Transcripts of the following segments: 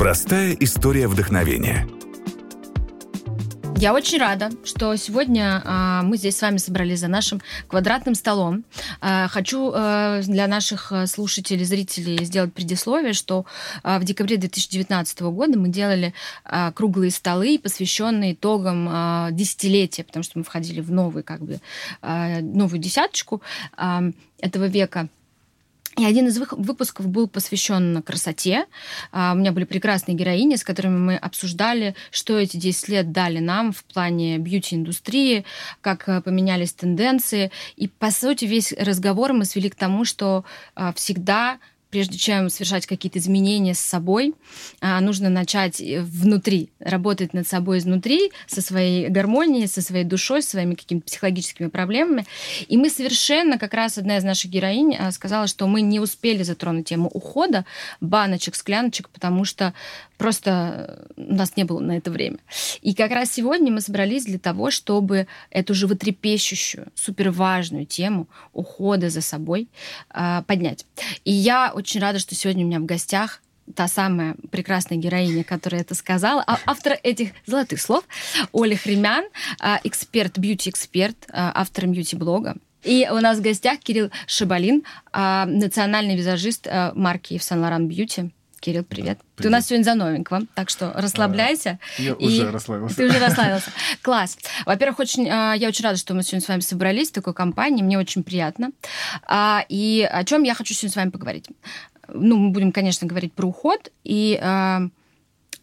Простая история вдохновения – я очень рада, что сегодня а, мы здесь с вами собрались за нашим квадратным столом. А, хочу а, для наших э, слушателей, зрителей сделать предисловие, что а, в декабре 2019 года мы делали а, круглые столы, посвященные итогам а, десятилетия, потому что мы входили в новый, как бы, а, новую десяточку а, этого века. И один из выпусков был посвящен красоте. А, у меня были прекрасные героини, с которыми мы обсуждали, что эти 10 лет дали нам в плане бьюти-индустрии, как э, поменялись тенденции. И, по сути, весь разговор мы свели к тому, что а, всегда прежде чем совершать какие-то изменения с собой, а, нужно начать э, внутри, работать над собой изнутри, со своей гармонией, со своей душой, своими какими-то психологическими проблемами. И мы совершенно, как раз одна из наших героинь а, сказала, что мы не успели затронуть тему ухода, баночек, скляночек, потому что просто э, у нас не было на это время. И как раз сегодня мы собрались для того, чтобы эту животрепещущую, суперважную тему ухода за собой а, поднять. И я очень рада, что сегодня у меня в гостях та самая прекрасная героиня, которая это сказала, а автор этих золотых слов, Оля Хремян, а, эксперт, бьюти-эксперт, а, автор бьюти-блога. И у нас в гостях Кирилл Шабалин, национальный визажист марки Saint Laurent Beauty. Кирилл, привет. Привет. Ты у нас сегодня за новенького, так что расслабляйся. А, я и... уже расслабился. Ты уже расслабился. Класс. Во-первых, очень, я очень рада, что мы сегодня с вами собрались в такой компании. Мне очень приятно. И о чем я хочу сегодня с вами поговорить ну, мы будем, конечно, говорить про уход, и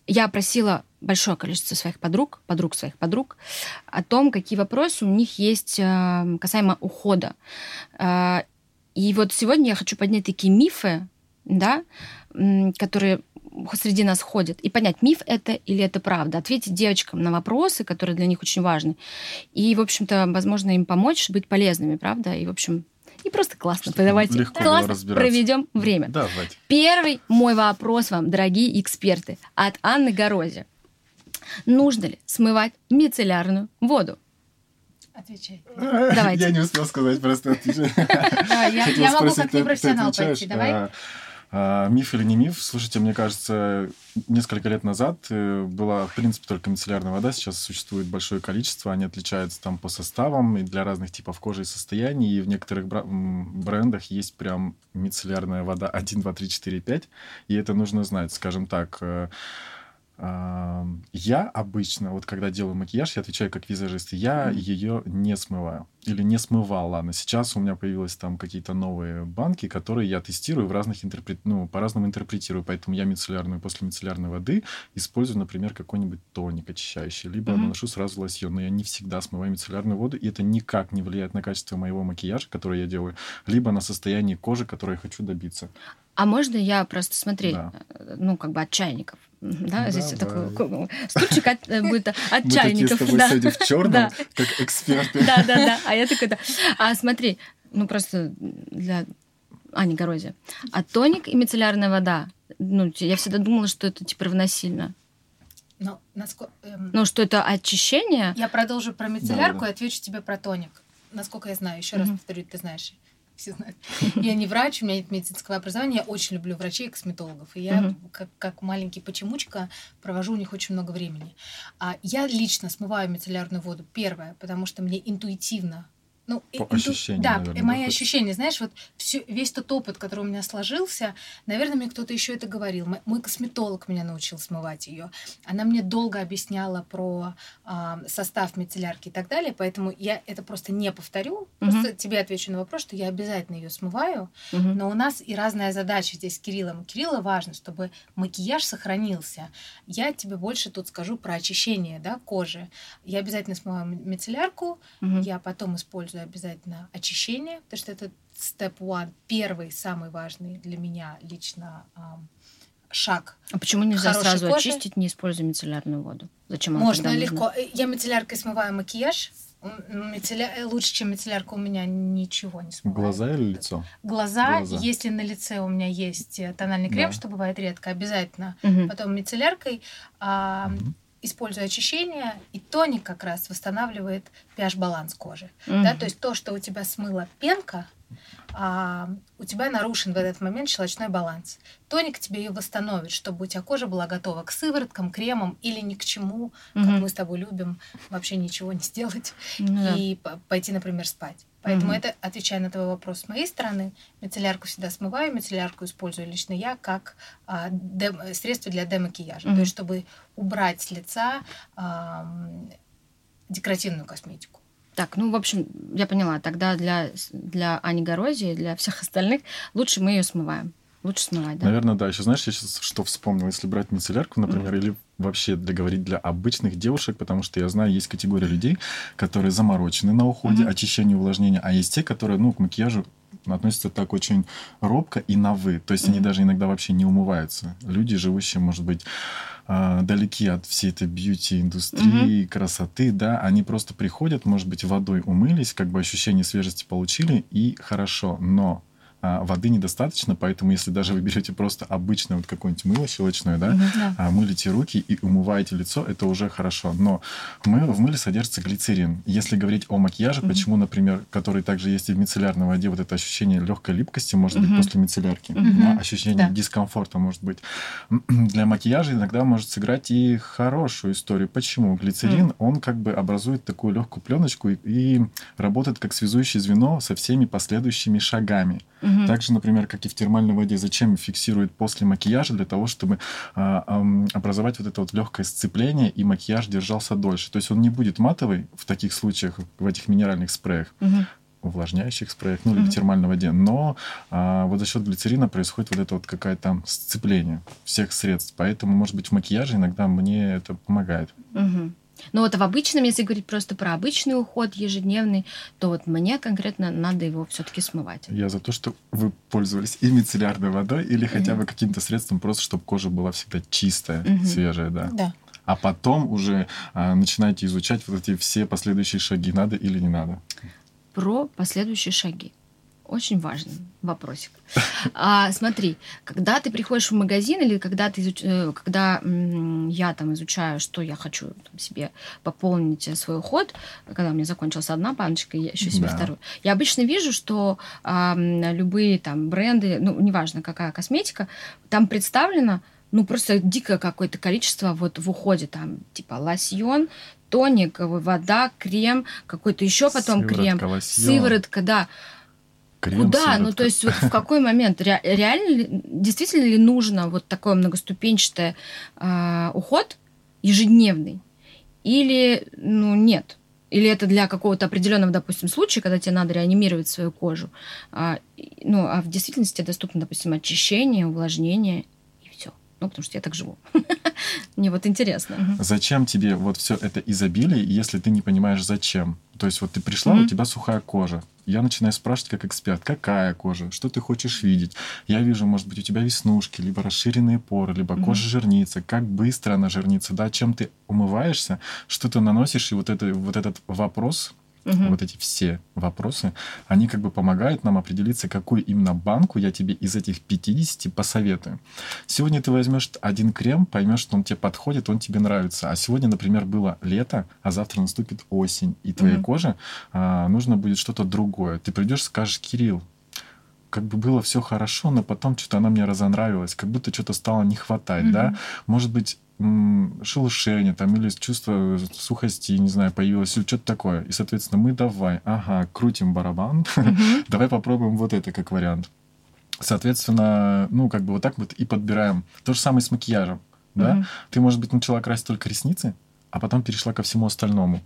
я просила большое количество своих подруг, подруг своих подруг, о том, какие вопросы у них есть касаемо ухода. И вот сегодня я хочу поднять такие мифы, да, которые среди нас ходят, и понять, миф это или это правда, ответить девочкам на вопросы, которые для них очень важны, и, в общем-то, возможно, им помочь быть полезными, правда, и, в общем, и просто классно. Что Давайте легко классно проведем время. Давайте. Первый мой вопрос вам, дорогие эксперты, от Анны Горози. Нужно ли смывать мицеллярную воду? Отвечай. Давайте. Я не успел сказать, просто отвечай. Я могу как непрофессионал пойти. Давай. А, а, миф или не миф? Слушайте, мне кажется, несколько лет назад э, была, в принципе, только мицеллярная вода. Сейчас существует большое количество. Они отличаются там по составам и для разных типов кожи и состояний. И в некоторых брендах есть прям мицеллярная вода 1, 2, 3, 4, 5. И это нужно знать. Скажем так, э, я обычно, вот когда делаю макияж, я отвечаю как визажист, я ее не смываю. Или не смывал, ладно. Сейчас у меня появились там какие-то новые банки, которые я тестирую в разных интерпрет... ну, по-разному интерпретирую. Поэтому я мицеллярную, после мицеллярной воды использую, например, какой-нибудь тоник очищающий, либо mm-hmm. наношу сразу лосьон. Но я не всегда смываю мицеллярную воду, и это никак не влияет на качество моего макияжа, который я делаю, либо на состояние кожи, которое я хочу добиться. А можно я просто, смотри, да. Э, ну, как бы от чайников, да, да здесь такой стульчик от, э, будет от чайников. Мы да. в черном, да. как эксперты. Да, да, да. А я такой, да. А смотри, ну просто для Ани Горози. А тоник и мицеллярная вода, ну, я всегда думала, что это типа равносильно. Но, насколько, эм... ну, что это очищение. Я продолжу про мицеллярку да, да. и отвечу тебе про тоник. Насколько я знаю, еще mm-hmm. раз повторю, ты знаешь все знают. Я не врач, у меня нет медицинского образования, я очень люблю врачей и косметологов. И я, как, как маленький почемучка, провожу у них очень много времени. А я лично смываю мицеллярную воду, первое, потому что мне интуитивно ну, По ощущениям, да, наверное, мои выходит. ощущения, знаешь, вот всю, весь тот опыт, который у меня сложился, наверное, мне кто-то еще это говорил. Мой, мой косметолог меня научил смывать ее. Она мне долго объясняла про э, состав мицеллярки и так далее, поэтому я это просто не повторю. Угу. Просто тебе отвечу на вопрос, что я обязательно ее смываю. Угу. Но у нас и разная задача здесь с Кириллом. Кирилла важно, чтобы макияж сохранился. Я тебе больше тут скажу про очищение да, кожи. Я обязательно смываю мицеллярку, угу. я потом использую использую обязательно очищение, потому что это step one, первый, самый важный для меня лично шаг. А почему нельзя сразу кожи? очистить, не используя мицеллярную воду? Зачем Можно легко. Нужно? Я мицелляркой смываю макияж. Мицелля... Лучше, чем мицеллярка, у меня ничего не смывает. Глаза или лицо? Глаза. Глаза. Если на лице у меня есть э, тональный крем, да. что бывает редко, обязательно. Угу. Потом мицелляркой. А, угу используя очищение, и тоник как раз восстанавливает pH-баланс кожи. Mm-hmm. Да, то есть то, что у тебя смыла пенка, а, у тебя нарушен в этот момент щелочной баланс. Тоник тебе ее восстановит, чтобы у тебя кожа была готова к сывороткам, кремам или ни к чему, как Мгм. мы с тобой любим, вообще ничего не сделать да. и пойти, например, спать. Поэтому Мгм. это, отвечая на твой вопрос с моей стороны, мицеллярку всегда смываю, мицеллярку использую лично я как а, дем- средство для демакияжа. Мгм. То есть, чтобы убрать с лица ам, декоративную косметику. Так, ну, в общем, я поняла. Тогда для, для Ани Горози, для всех остальных лучше мы ее смываем. Лучше смывать, да? Наверное, да. Еще знаешь, я сейчас что вспомнил, если брать мицеллярку, например, или вообще для говорить для обычных девушек, потому что я знаю, есть категория людей, которые заморочены на уходе, Мгм. очищению, увлажнению, а есть те, которые, ну, к макияжу относятся так очень робко и на вы. То есть они Мгм. даже иногда вообще не умываются. Люди, живущие, может быть, а, далеки от всей этой бьюти-индустрии, красоты, да, они просто приходят, может быть, водой умылись, как бы ощущение свежести получили, и хорошо. Но воды недостаточно, поэтому если даже вы берете просто обычное вот какое-нибудь мыло щелочное, да. Да. а, мылите руки и умываете лицо, это уже хорошо. Но мы, в мыле содержится глицерин. Если говорить о макияже, Мгм. почему, например, который также есть и в мицеллярной воде, вот это ощущение легкой липкости может быть Мгм. после мицеллярки, Мгм. да, ощущение Да. дискомфорта может быть. Для макияжа иногда может сыграть и хорошую историю. Почему? Глицерин, Мгм. он как бы образует такую легкую пленочку и, и работает как связующее звено со всеми последующими шагами. Мгм. Также, например, как и в термальной воде, зачем фиксирует после макияжа? Для того, чтобы а, ам, образовать вот это вот легкое сцепление, и макияж держался дольше. То есть он не будет матовый в таких случаях, в этих минеральных спреях, Мгм. увлажняющих спреях, ну или в термальной воде. Но а, вот за счет глицерина происходит вот это вот какое-то сцепление всех средств. Поэтому, может быть, в макияже иногда мне это помогает. Мгм. Ну вот в обычном, если говорить просто про обычный уход ежедневный, то вот мне конкретно надо его все-таки смывать. Я за то, что вы пользовались и мицеллярной водой, или хотя бы каким-то средством, просто чтобы кожа была всегда чистая, Мгм. свежая, да. Да. А потом уже а, начинаете изучать вот эти все последующие шаги, надо или не надо. Про последующие шаги. Очень важный вопросик. А, смотри, когда ты приходишь в магазин или когда ты изуч- э, когда я там изучаю, что я хочу там, себе пополнить э, свой уход, когда у меня закончилась одна баночка, я еще себе Да. вторую, я обычно вижу, что а, любые там бренды, ну неважно какая косметика, там представлено ну просто дикое какое-то количество вот в уходе там типа лосьон, тоник, вода, крем, какой-то еще потом Сыворотка, крем, лосьон, сыворотка, да. Крем, Куда? Ну, сыворотка. то есть вот в какой момент? Ре- реально действительно ли нужно вот такой многоступенчатый а, уход ежедневный? Или, ну, нет? Или это для какого-то определенного, допустим, случая, когда тебе надо реанимировать свою кожу? А, ну, а в действительности доступно, допустим, очищение, увлажнение и все. Ну, потому что я так живу. Мне вот интересно. Зачем тебе вот все это изобилие, если ты не понимаешь, зачем? То есть вот ты пришла, Мгм. у тебя сухая кожа. Я начинаю спрашивать как эксперт, какая кожа, что ты хочешь видеть. Я вижу, может быть, у тебя веснушки, либо расширенные поры, либо Мгм. кожа жирнится, как быстро она жирнится, да, чем ты умываешься, что ты наносишь, и вот, это, вот этот вопрос, Мгм. вот эти все вопросы, они как бы помогают нам определиться, какую именно банку я тебе из этих 50 посоветую. Сегодня ты возьмешь один крем, поймешь, что он тебе подходит, он тебе нравится. А сегодня, например, было лето, а завтра наступит осень, и твоей Мгм. коже а, нужно будет что-то другое. Ты придешь, скажешь, Кирилл, как бы было все хорошо, но потом что-то она мне разонравилась, как будто что-то стало не хватать, да? Мгм. Может быть, шелушение там или чувство сухости, не знаю, появилось, или что-то такое. И, соответственно, мы давай, ага, крутим барабан, давай попробуем вот это как вариант. Соответственно, ну, как бы вот так вот и подбираем. То же самое с макияжем, да? Ты, может быть, начала красить только ресницы, а потом перешла ко всему остальному.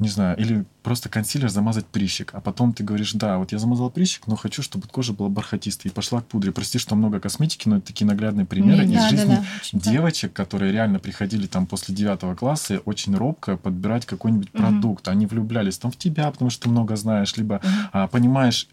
Не знаю, или просто консилер замазать прыщик, а потом ты говоришь, да, вот я замазал прыщик, но хочу, чтобы кожа была бархатистой, и пошла к пудре. Прости, что много косметики, но это такие наглядные примеры Не, из да, жизни да, да. девочек, которые реально приходили там после девятого класса, очень робко подбирать какой-нибудь Мгм. продукт. Они влюблялись там в тебя, потому что ты много знаешь, либо Мгм. а, понимаешь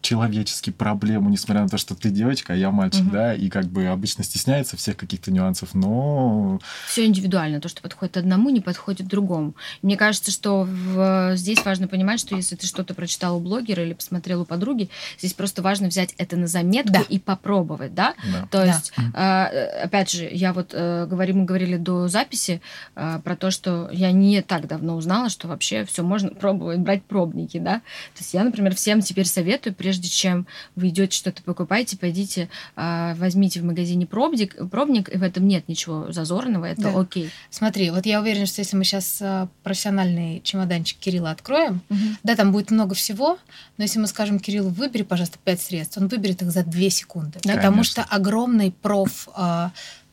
человечески проблему, несмотря на то, что ты девочка, а я мальчик, угу. да, и как бы обычно стесняется всех каких-то нюансов, но... Все индивидуально. То, что подходит одному, не подходит другому. Мне кажется, что в... здесь важно понимать, что если ты что-то прочитал у блогера или посмотрел у подруги, здесь просто важно взять это на заметку да. и попробовать, да? да. То есть, да. опять же, я вот э, говорим, мы говорили до записи э, про то, что я не так давно узнала, что вообще все можно пробовать, брать пробники, да? То есть я, например, всем теперь советую, прежде чем вы идете что-то покупаете, пойдите, э, возьмите в магазине пробник, пробник, и в этом нет ничего зазорного, это да. окей. Смотри, вот я уверена, что если мы сейчас профессиональный чемоданчик Кирилла откроем, угу. да, там будет много всего, но если мы скажем Кириллу, выбери, пожалуйста, пять средств, он выберет их за две секунды. Да, потому что огромный проф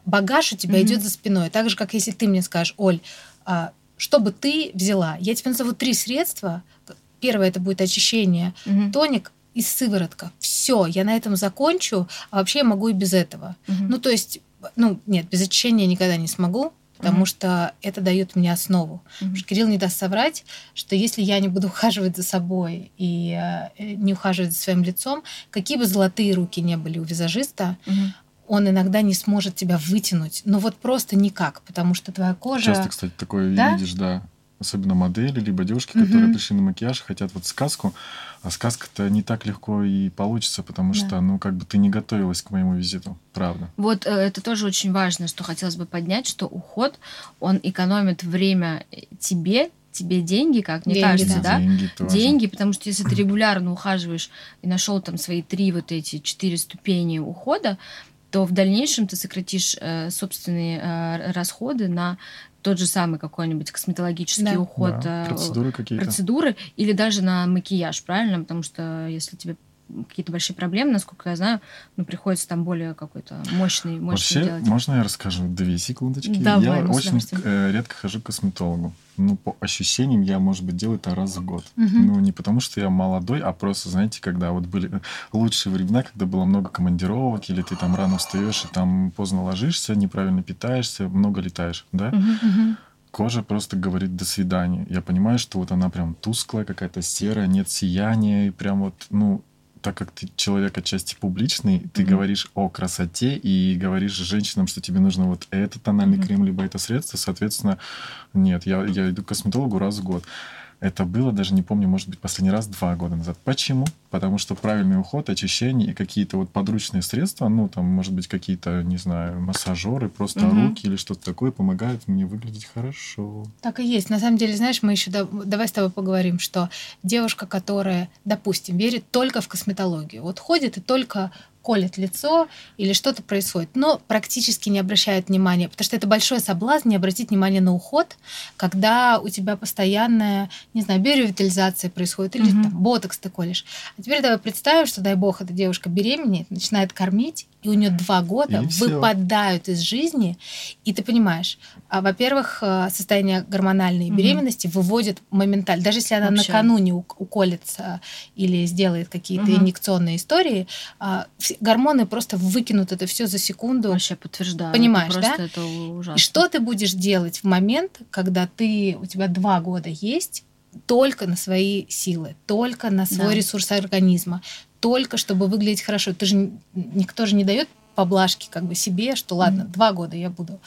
багаж у тебя mm-hmm. идет за спиной. Так же, как если ты мне скажешь, Оль, а, что бы ты взяла? Я тебе назову три средства. Первое это будет очищение, mm-hmm. тоник и сыворотка. Все, я на этом закончу, а вообще я могу и без этого. Mm-hmm. Ну, то есть, ну, нет, без очищения я никогда не смогу, потому mm-hmm. что это дает мне основу. Mm-hmm. Потому что Кирилл не даст соврать, что если я не буду ухаживать за собой и э, не ухаживать за своим лицом, какие бы золотые руки не были у визажиста, mm-hmm он иногда не сможет тебя вытянуть. Ну вот просто никак, потому что твоя кожа... Часто, кстати, такое да? видишь, да. Особенно модели, либо девушки, которые угу. пришли на макияж, хотят вот сказку, а сказка-то не так легко и получится, потому да. что, ну, как бы ты не готовилась к моему визиту, правда. Вот э, это тоже очень важно, что хотелось бы поднять, что уход, он экономит время тебе, тебе деньги, как мне деньги, кажется, да? Деньги, тоже. деньги, потому что если ты регулярно ухаживаешь и нашел там свои три вот эти четыре ступени ухода, то в дальнейшем ты сократишь э, собственные э, расходы на тот же самый какой-нибудь косметологический да. уход, да, э, процедуры какие-то. Процедуры, или даже на макияж, правильно? Потому что если тебе какие-то большие проблемы, насколько я знаю, ну, приходится там более какой-то мощный, мощный Вообще, делать. можно я расскажу? Две секундочки. Давай, я очень э, редко хожу к косметологу ну, по ощущениям, я, может быть, делаю это раз в год. Угу. Ну, не потому, что я молодой, а просто, знаете, когда вот были лучшие времена, когда было много командировок, или ты там рано встаешь и там поздно ложишься, неправильно питаешься, много летаешь, да? Угу, угу кожа просто говорит «до свидания». Я понимаю, что вот она прям тусклая, какая-то серая, нет сияния, и прям вот, ну, так как ты человек отчасти публичный, ты mm-hmm. говоришь о красоте и говоришь женщинам, что тебе нужно вот этот тональный mm-hmm. крем, либо это средство, соответственно, нет, я, я иду к косметологу раз в год. Это было, даже не помню, может быть, последний раз два года назад. Почему? Потому что правильный уход, очищение и какие-то вот подручные средства, ну, там, может быть, какие-то, не знаю, массажеры, просто угу. руки или что-то такое помогают мне выглядеть хорошо. Так и есть. На самом деле, знаешь, мы еще давай с тобой поговорим, что девушка, которая, допустим, верит только в косметологию, вот ходит и только колет лицо или что-то происходит, но практически не обращает внимания, потому что это большой соблазн не обратить внимание на уход, когда у тебя постоянная, не знаю, биоревитализация происходит или угу. там ботокс ты колешь. А теперь давай представим, что, дай бог, эта девушка беременеет, начинает кормить, и у нее два года и выпадают все. из жизни, и ты понимаешь, а, во-первых, э, состояние гормональной угу. беременности выводит моментально, даже если она Вообще. накануне уколется или сделает какие-то угу. инъекционные истории, а, гормоны просто выкинут это все за секунду. Вообще подтверждаю. Понимаешь, да? Это ужасно. И что ты будешь делать в момент, когда ты у тебя два года есть? Только на свои силы, только на свой да. ресурс организма, только чтобы выглядеть хорошо. Ты же никто же не дает поблажки как бы себе, что ладно, mm-hmm. два года я буду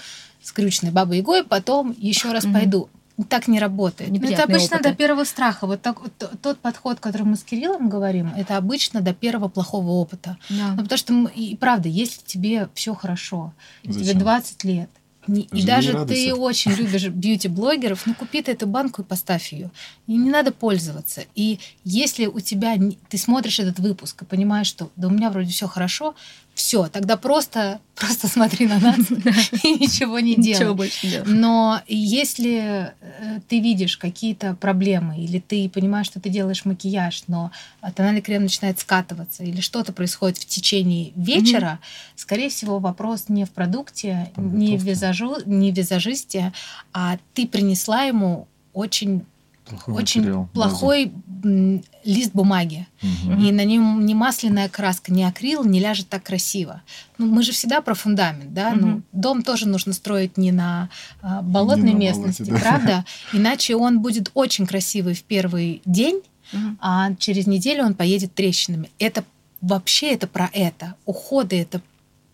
скрюченной бабой Егой, потом еще раз mm-hmm. пойду. Так не работает. Ну, это обычно опыты. до первого страха. Вот так, вот, тот подход, который мы с Кириллом говорим, это обычно до первого плохого опыта. Да. Ну, потому что, мы, и правда, если тебе все хорошо, Зачем? тебе 20 лет, не, и даже ты очень любишь бьюти-блогеров, ну купи ты эту банку и поставь ее. И не надо пользоваться. И если у тебя ты смотришь этот выпуск и понимаешь, что да у меня вроде все хорошо, все, тогда просто, просто смотри на нас и ничего не делай. Ничего больше не Но если э, ты видишь какие-то проблемы, или ты понимаешь, что ты делаешь макияж, но тональный крем начинает скатываться, или что-то происходит в течение вечера, скорее всего, вопрос не в продукте, не в, визажу, не в визажисте, а ты принесла ему очень плохой очень материал, плохой база. лист бумаги. Угу. И на нем не масляная краска, не акрил не ляжет так красиво. Ну, мы же всегда про фундамент, да? Угу. Ну, дом тоже нужно строить не на а, болотной не на местности, болоте, да. правда? Иначе он будет очень красивый в первый день, Мгм. а через неделю он поедет трещинами. Это вообще это про это. Уходы это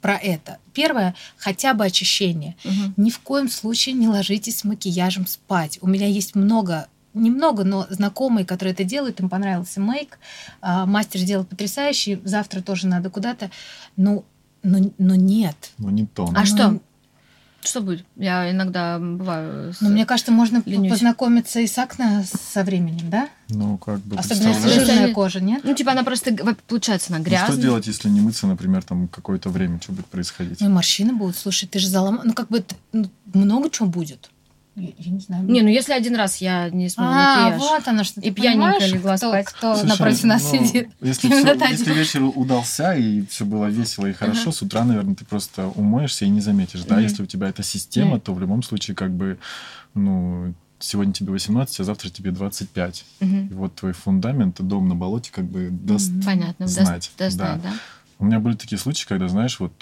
про это. Первое, хотя бы очищение. Мгм. Ни в коем случае не ложитесь с макияжем спать. У меня есть много немного, но знакомые, которые это делают, им понравился мейк. А, Мастер сделал потрясающий. Завтра тоже надо куда-то. Ну, но, но нет. Ну, не то. А Ну, что? Что будет? Я иногда бываю... с- Ну, мне кажется, можно Ленюсь. познакомиться и с акне со временем, да? Ну, как бы, Особенно если жирная кожа, нет? Ну, типа, она просто, получается, она Ну, грязная. что делать, если не мыться, например, там какое-то время, что будет происходить? Ну, морщины будут. Слушай, ты же залом... Ну, как бы ну, много чего будет. Я, я не знаю. Не, ну если один раз я не смогу а, макияж. вот оно что. И понимаешь, легла кто, спать. кто Слушай, напротив нас ну, сидит. Если, та если вечер удался и все было весело и хорошо, с утра, наверное, ты просто умоешься и не заметишь. Да, Мгм. если у тебя эта система, Мгм. то в любом случае, как бы, ну, сегодня тебе 18, а завтра тебе 25. Мгм. И вот твой фундамент, дом на болоте, как бы даст Понятно, даст- знать. даст да. знать, да? У меня были такие случаи, когда, знаешь, вот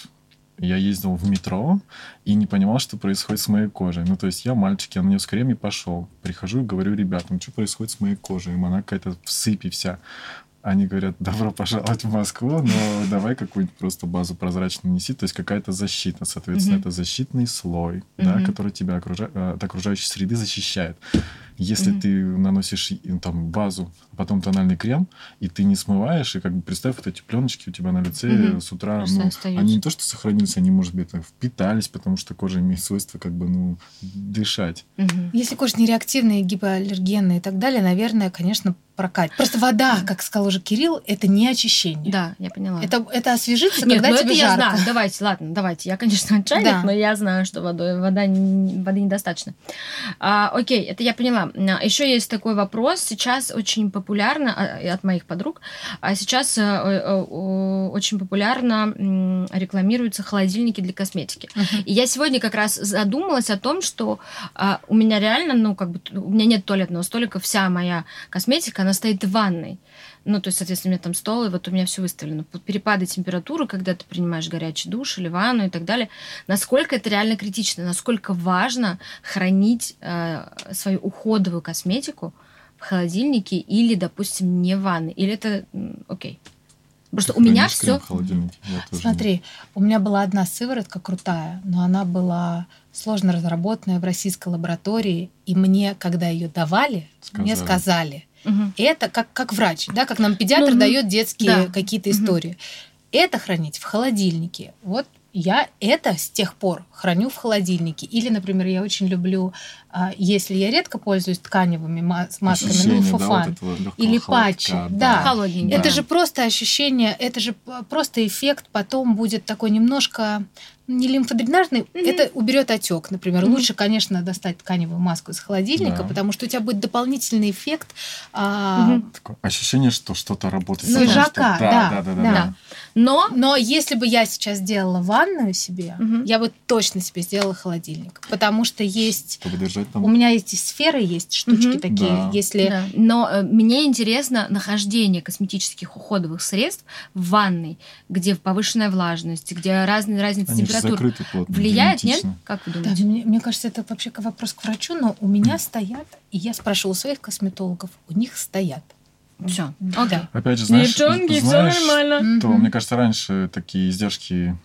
я ездил в метро и не понимал, что происходит с моей кожей. Ну, то есть я мальчик, я нанес крем и пошел. Прихожу и говорю ребятам, что происходит с моей кожей. Им она какая-то в сыпи вся. Они говорят, добро пожаловать в Москву, но давай какую-нибудь просто базу прозрачную неси. То есть какая-то защита. Соответственно, Мгм. это защитный слой, да, Мгм. который тебя окружа- э, от окружающей среды защищает. Если Мгм. ты наносишь там базу, а потом тональный крем, и ты не смываешь, и как бы представь, вот эти пленочки у тебя на лице Мгм. с утра, Просто ну, остаются. они не то что сохранились, они, может быть, впитались, потому что кожа имеет свойство как бы, ну, дышать. Мгм. Если кожа нереактивная, гипоаллергенная и так далее, наверное, конечно, прокатит. Просто вода, как сказал уже Кирилл, это не очищение. Да, я поняла. Это, это освежиться, Нет, когда ну тебе это я жарко. знаю. Давайте, ладно, давайте. Я, конечно, чайник, Да. но я знаю, что водой, вода, воды недостаточно. А, окей, это я поняла. Еще есть такой вопрос. Сейчас очень популярно, а, от моих подруг, а сейчас э, э, очень популярно рекламируются холодильники для косметики. Мгм. И я сегодня как раз задумалась о том, что а, у меня реально, ну, как бы, у меня нет туалетного столика, вся моя косметика, она стоит в ванной. Ну, то есть, соответственно, у меня там стол, и вот у меня все выставлено. Перепады температуры, когда ты принимаешь горячий душ или ванну и так далее, насколько это реально критично, насколько важно хранить э, свою уходовую косметику в холодильнике или, допустим, не в ванной. Или это окей. Просто у меня все... Смотри, у меня была одна сыворотка крутая, но она была сложно разработанная в российской лаборатории, и мне, когда ее давали, мне Сказали. Мгм. это как, как врач, да, как нам педиатр Ну, ну, дает детские да. какие-то Мгм. истории. Это хранить в холодильнике. Вот я это с тех пор храню в холодильнике. Или, например, я очень люблю, а, если я редко пользуюсь тканевыми ма- с масками, Ощущение, ну, да, вот фуфан. этого лёгкого Или холодка, патчи, да. Холодненький. Это Да. же просто ощущение, это же просто эффект потом будет такой немножко не лимфодренажный, это уберет отек, например. Мгм. Лучше, конечно, достать тканевую маску из холодильника, Да. потому что у тебя будет дополнительный эффект. а, Мгм. Такое ощущение, что что-то работает. Ну, потому что- жака, да, да, да, да, да. да, Да. Но Но если бы я сейчас делала ванную себе, Мгм. я бы точно себе сделала холодильник, потому что есть Чтобы держать там. у меня есть и сферы, есть штучки Мгм. такие, Да. если Да. Но э, мне интересно нахождение косметических уходовых средств в ванной, где повышенная влажность, где разные разницы Они же температур. Влияет, нет? Как вы Да, думаете? мне, мне кажется, это вообще вопрос к врачу, но у меня стоят, и я спрашивала у своих косметологов, у них стоят. Все. Да. Окей. Опять же, знаешь, Девчонки, все знаешь, нормально. то, мне кажется, раньше такие издержки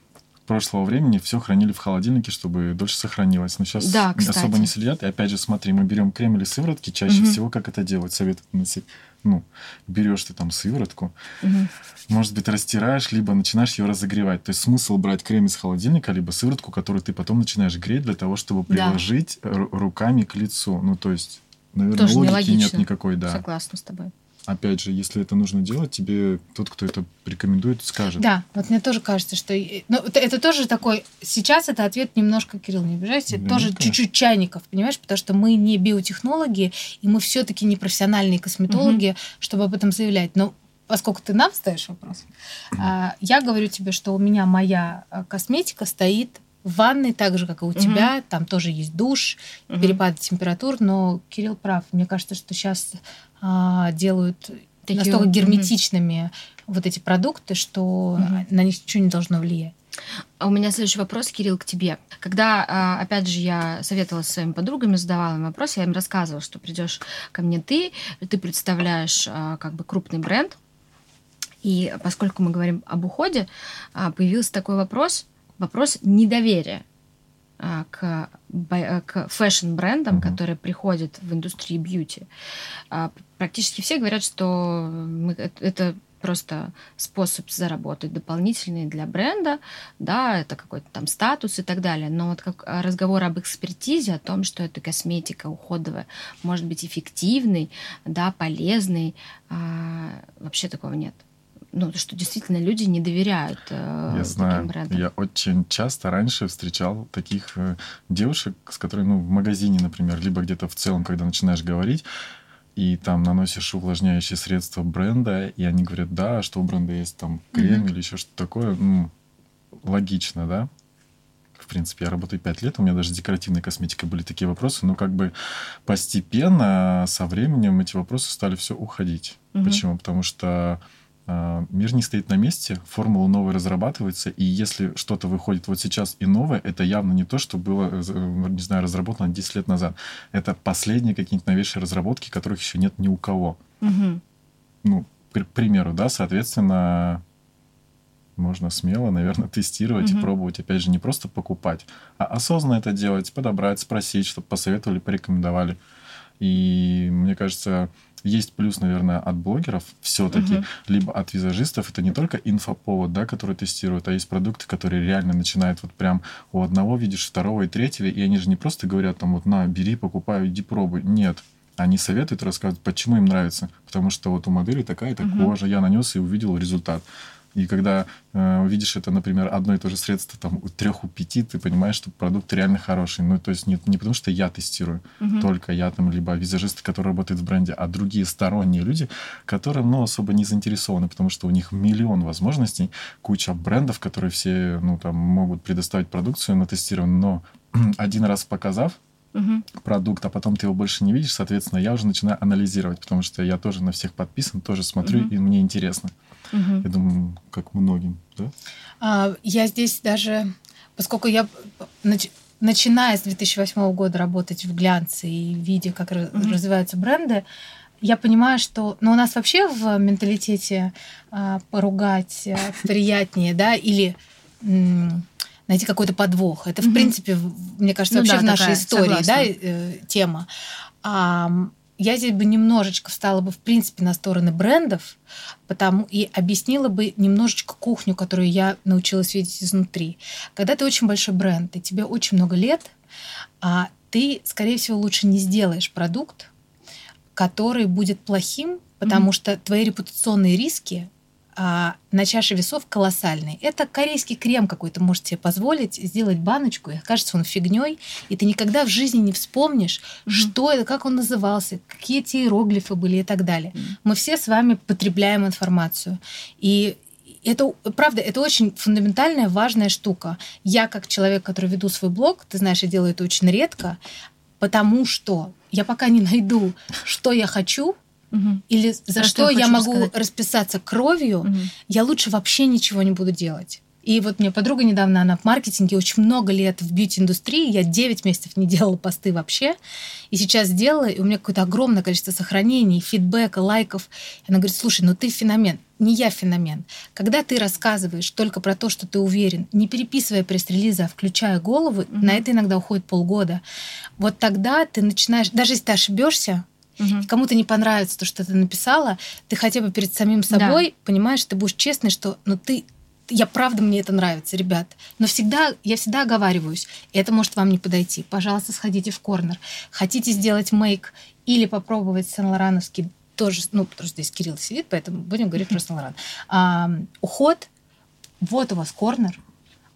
прошлого времени все хранили в холодильнике, чтобы дольше сохранилось. Но сейчас Да, кстати. особо не следят. И опять же, смотри, мы берем крем или сыворотки, чаще Мгм. всего как это делают, советуют носить. Ну, берешь ты там сыворотку, Мгм. может быть, растираешь, либо начинаешь ее разогревать. То есть смысл брать крем из холодильника, либо сыворотку, которую ты потом начинаешь греть для того, чтобы Да. приложить ру- руками к лицу. Ну, то есть, наверное, Тоже логики нелогично. нет никакой, да. Согласна с тобой. Опять же, если это нужно делать, тебе тот, кто это порекомендует, скажет. Да, вот мне тоже кажется, что... Ну, это, это тоже такой... Сейчас это ответ немножко, Кирилл, не обижайся, Да тоже чуть-чуть чайников, понимаешь? Потому что мы не биотехнологи, и мы все таки не профессиональные косметологи, чтобы об этом заявлять. Но поскольку ты нам ставишь вопрос, а, я говорю тебе, что у меня моя а, косметика стоит в ванной, так же, как и у Мгм. тебя. Там тоже есть душ, Мгм. перепады температур, но Кирилл прав. Мне кажется, что сейчас делают Такие- настолько герметичными вот эти продукты, что Мгм. на них ничего не должно влиять. А у меня следующий вопрос, Кирилл, к тебе. Когда, а, опять же, я советовалась с своими подругами, задавала им вопрос, я им рассказывала, что придешь ко мне ты, ты представляешь а, как бы крупный бренд, и поскольку мы говорим об уходе, а, появился такой вопрос, вопрос недоверия к, к фэшн-брендам, mm-hmm. которые приходят в индустрию бьюти. Практически все говорят, что мы, это просто способ заработать дополнительный для бренда, да, это какой-то там статус и так далее. Но вот как а, разговор об экспертизе, о том, что эта косметика уходовая может быть эффективной, да, полезной, а, вообще такого нет ну, что действительно люди не доверяют э, я знаю, брендам. Я очень часто раньше встречал таких э, девушек, с которыми, ну, в магазине, например, либо где-то в целом, когда начинаешь говорить, и там наносишь увлажняющие средства бренда, и они говорят, да, что у бренда есть там крем mm-hmm. или еще что-то такое, ну, логично, да? В принципе, я работаю 5 лет, у меня даже с декоративной косметикой были такие вопросы, но как бы постепенно, со временем эти вопросы стали все уходить. Mm-hmm. Почему? Потому что мир не стоит на месте, формула новая разрабатывается, и если что-то выходит вот сейчас и новое, это явно не то, что было, э, э, не знаю, разработано 10 лет назад. Это последние какие-нибудь новейшие разработки, которых еще нет ни у кого. Угу. Ну, к примеру, да, соответственно, можно смело, наверное, тестировать угу. и пробовать, опять же, не просто покупать, а осознанно это делать, подобрать, спросить, чтобы посоветовали, порекомендовали. И мне кажется, есть плюс, наверное, от блогеров все-таки, угу. либо от визажистов. Это не только инфоповод, да, который тестируют, а есть продукты, которые реально начинают вот прям у одного видишь, второго и третьего, и они же не просто говорят там вот на, бери, покупай, иди пробуй. Нет, они советуют, рассказывают, почему им нравится. Потому что вот у модели такая-то угу. кожа, я нанес и увидел результат. И когда э, видишь это, например, одно и то же средство там у трех, у пяти, ты понимаешь, что продукт реально хороший. Ну, то есть не, не потому, что я тестирую, угу. только я там, либо визажисты, которые работают в бренде, а другие сторонние люди, которым, ну, особо не заинтересованы, потому что у них миллион возможностей, куча брендов, которые все, ну, там, могут предоставить продукцию на тестирование, но один раз показав, угу. продукт, а потом ты его больше не видишь, соответственно, я уже начинаю анализировать, потому что я тоже на всех подписан, тоже смотрю, угу. и мне интересно. Угу. Я думаю, как многим, да? А, я здесь даже, поскольку я нач, начиная с 2008 года работать в глянце и видя, как угу. развиваются бренды, я понимаю, что ну, у нас вообще в менталитете а, поругать а, приятнее, да, или найти какой-то подвох. Это, в принципе, мне кажется, ну, вообще в нашей истории да, э, тема. Я здесь бы немножечко встала бы, в принципе, на стороны брендов, потому и объяснила бы немножечко кухню, которую я научилась видеть изнутри. Когда ты очень большой бренд, и тебе очень много лет, а ты, скорее всего, лучше не сделаешь продукт, который будет плохим, потому mm-hmm. что твои репутационные риски а, на чаше весов колоссальный. Это корейский крем какой-то может себе позволить сделать баночку, и кажется он фигней, и ты никогда в жизни не вспомнишь, mm-hmm. что это, как он назывался, какие эти иероглифы были и так далее. Mm-hmm. Мы все с вами потребляем информацию. И это, правда, это очень фундаментальная, важная штука. Я, как человек, который веду свой блог, ты знаешь, я делаю это очень редко, потому что я пока не найду, что я хочу, Угу. Или за что, что я могу сказать. расписаться кровью, угу. я лучше вообще ничего не буду делать. И вот мне подруга недавно, она в маркетинге очень много лет в бьюти-индустрии, я 9 месяцев не делала посты вообще, и сейчас сделала, и у меня какое-то огромное количество сохранений, фидбэка, лайков. И она говорит, слушай, ну ты феномен. Не я феномен. Когда ты рассказываешь только про то, что ты уверен, не переписывая пресс-релизы, а включая голову, mm на это иногда уходит полгода. Вот тогда ты начинаешь, даже если ты ошибешься, угу. кому-то не понравится то, что ты написала, ты хотя бы перед самим собой да. понимаешь, ты будешь честный, что ну ты я правда мне это нравится, ребят. Но всегда, я всегда оговариваюсь, это может вам не подойти. Пожалуйста, сходите в корнер. Хотите сделать мейк или попробовать Сен-Лорановский тоже, ну, потому что здесь Кирилл сидит, поэтому будем говорить про Сен-Лоран. А, уход, вот у вас корнер,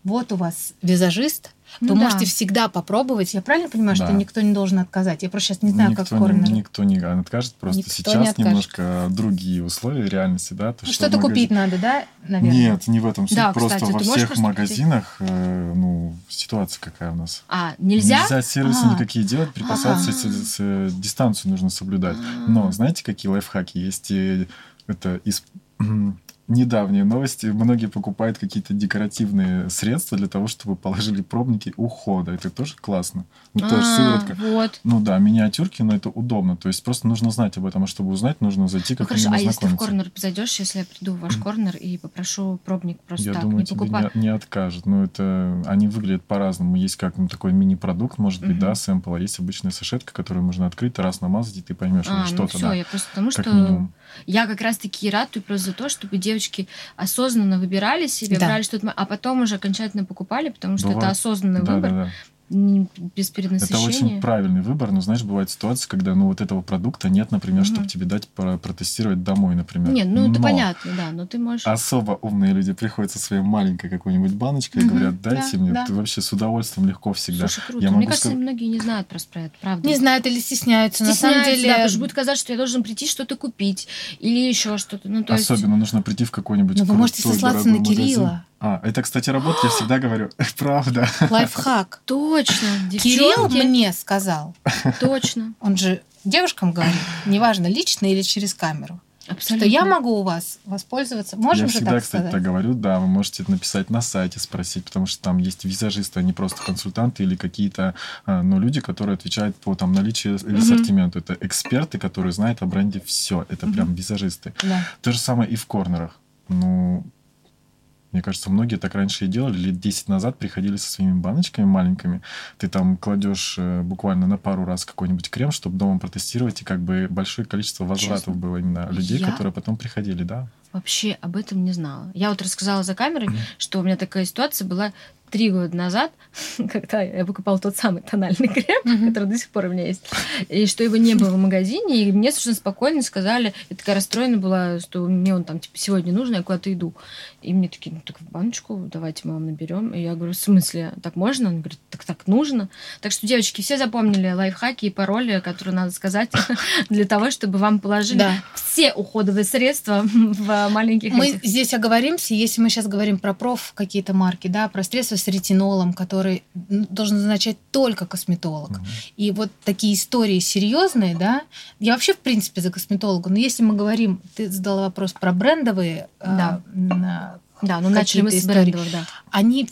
вот у вас визажист, ну, вы да. можете всегда попробовать. Я правильно понимаю, да. что никто не должен отказать? Я просто сейчас не знаю, никто как корнер. Не, никто не откажет, просто никто сейчас не откажет. немножко другие условия реальности, да? То, Что-то магазин... купить надо, да, наверное? Нет, не в этом суть. Да, просто кстати, во всех магазинах, э, ну, ситуация какая у нас. А, нельзя? Нельзя сервисы а. никакие делать, припасаться, с, с, с, дистанцию нужно соблюдать. Но знаете, какие лайфхаки есть? Это из недавние новости. Многие покупают какие-то декоративные средства для того, чтобы положили пробники ухода. Это тоже классно. Ну, тоже А, сыворотка. Вот. Ну да, миниатюрки, но это удобно. То есть просто нужно знать об этом, а чтобы узнать, нужно зайти Ну как хорошо, а если в корнер зайдешь, если я приду в ваш корнер и попрошу пробник просто Я так, думаю, не тебе покупать. не, не откажут. Ну, это они выглядят по-разному. Есть как ну, такой мини-продукт, может быть, Мгм. да, сэмпл, а есть обычная сашетка, которую можно открыть, раз намазать, и ты поймешь, А, ну что-то, все, да. я просто потому что минимум. я как раз-таки ратую просто за то, чтобы девочки осознанно выбирали себе, Да. брали что-то, а потом уже окончательно покупали, потому что это Бывает. осознанный Да, выбор, да, да. Без Это перенасыщения. очень правильный выбор, но знаешь, бывают ситуации, когда ну вот этого продукта нет, например, Мгм. чтобы тебе дать про- протестировать домой, например. Нет, ну это Но понятно, да, но ты можешь... Особо умные люди приходят со своей маленькой какой-нибудь баночкой и Мгм. говорят, дайте Да, мне, да. ты вообще с удовольствием легко всегда. Слушай, круто. Я Мне кажется, сказать- многие не знают просто про это, правда. Не знают или стесняются. На самом Стесняются, деле, да, потому что будет казаться, что я должен прийти что-то купить или еще что-то. Ну, то есть... Особенно нужно прийти в какой-нибудь Ну, вы можете сослаться на магазин. А, это, кстати, работает, я всегда говорю, правда. лайфхак. Точно, Кирилл мне сказал, точно, он же девушкам говорит, неважно, лично или через камеру, абсолютно. что я могу у вас воспользоваться. Можем я же всегда, так кстати, сказать? так говорю, да, вы можете написать на сайте, спросить, потому что там есть визажисты, а не просто консультанты или какие-то, а, ну, люди, которые отвечают по там наличию или ассортименту. Это эксперты, которые знают о бренде все. Это Мгм. прям визажисты. Да. То же самое и в корнерах. Ну, мне кажется, многие так раньше и делали. Лет 10 назад приходили со своими баночками маленькими. Ты там кладешь э, буквально на пару раз какой-нибудь крем, чтобы дома протестировать, и как бы большое количество возвратов Честно? было именно людей, Я- которые потом приходили, да. Вообще об этом не знала. Я вот рассказала за камерой, что у меня такая ситуация была три года назад, когда я покупала тот самый тональный крем, Мгм. который до сих пор у меня есть, и что его не было в магазине, и мне совершенно спокойно сказали, я такая расстроена была, что мне он там типа сегодня нужен, я куда-то иду. И мне такие, ну так в баночку давайте мы вам наберем. И я говорю, в смысле, так можно? Он говорит, так так нужно. Так что, девочки, все запомнили лайфхаки и пароли, которые надо сказать для того, чтобы вам положили Да. все уходовые средства в маленьких Мы этих. здесь оговоримся, если мы сейчас говорим про проф какие-то марки, да, про средства с ретинолом, который должен назначать только косметолог. Мгм. И вот такие истории серьезные, да, я вообще в принципе за косметолога, но если мы говорим, ты задала вопрос про брендовые, э, Да. на- Да, ну начали мы с брендовых, да. они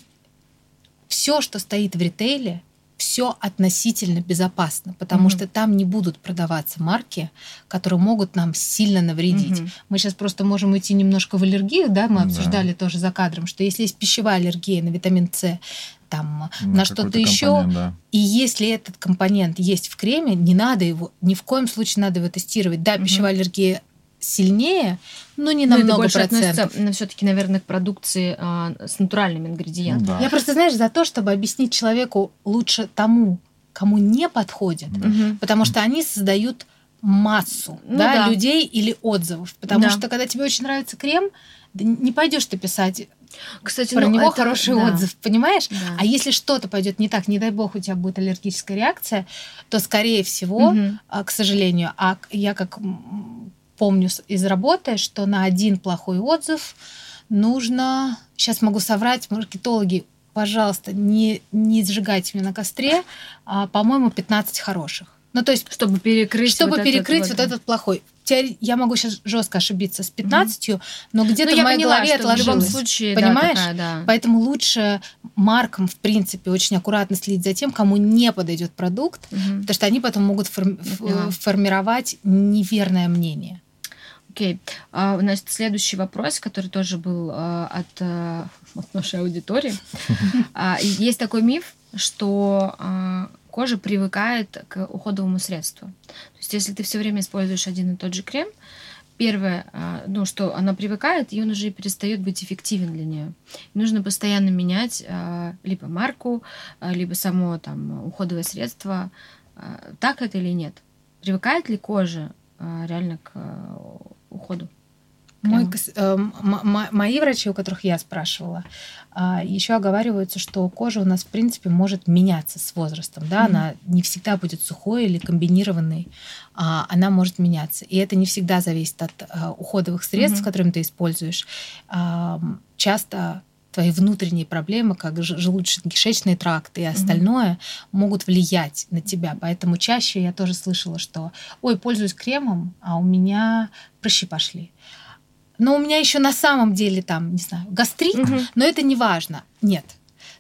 все, что стоит в ритейле, все относительно безопасно, потому Мгм. что там не будут продаваться марки, которые могут нам сильно навредить. Мгм. Мы сейчас просто можем уйти немножко в аллергию, да, мы Да. обсуждали тоже за кадром, что если есть пищевая аллергия на витамин С, там, Ну, на что-то еще, да. и если этот компонент есть в креме, не надо его, ни в коем случае надо его тестировать. Да, Мгм. пищевая аллергия сильнее, но не Ну, на это много больше процентов. относится все-таки, наверное, к продукции а, с натуральными Ну ингредиентами. да. Я просто, знаешь, за то, чтобы объяснить человеку лучше тому, кому не подходит, Да. Мгм. потому что они создают массу Ну да, да. людей или отзывов. Потому Да. что когда тебе очень нравится крем, да не пойдешь ты писать Кстати, про ну, него это- хороший да, отзыв, понимаешь? да. А если что-то пойдет не так, не дай бог, у тебя будет аллергическая реакция, то, скорее всего, а, к сожалению, а я как помню из работы, что на один плохой отзыв нужно, сейчас могу соврать, маркетологи, пожалуйста, не, не сжигайте меня на костре, а, по-моему, 15 хороших. Ну, то есть, Чтобы перекрыть чтобы вот этот перекрыть вот, вот да. этот плохой. Теори- Я могу сейчас жестко ошибиться с 15, но где-то Ну, в моей поняла, голове что в любом отложилось. случае, да, Понимаешь? такая, да. Поэтому лучше маркам, в принципе, очень аккуратно следить за тем, кому не подойдет продукт, Мгм. потому что они потом могут форми- Я ф- поняла. формировать неверное мнение. Окей. А, Значит, следующий вопрос, который тоже был а, от, а, от нашей аудитории. И Есть такой миф, что а, кожа привыкает к уходовому средству. То есть, если ты все время используешь один и тот же крем, первое, ну, что она привыкает, и он уже перестает быть эффективен для нее. Нужно постоянно менять либо марку, либо само там уходовое средство. Так это или нет? Привыкает ли кожа реально к уходу? Мой э, мои врачи, у которых я спрашивала, еще оговариваются, что кожа у нас, в принципе, может меняться с возрастом. Да? Мгм. Она не всегда будет сухой или комбинированной. а Она может меняться. И это не всегда зависит от э, уходовых средств, Мгм. которыми ты используешь. Ам, Часто твои внутренние проблемы, как желудочно-кишечный тракт и остальное, могут влиять на тебя. Поэтому чаще я тоже слышала, что «Ой, пользуюсь кремом, а у меня прыщи пошли». но у меня еще на самом деле там, не знаю, гастрит, Мгм. но это не важно. Нет.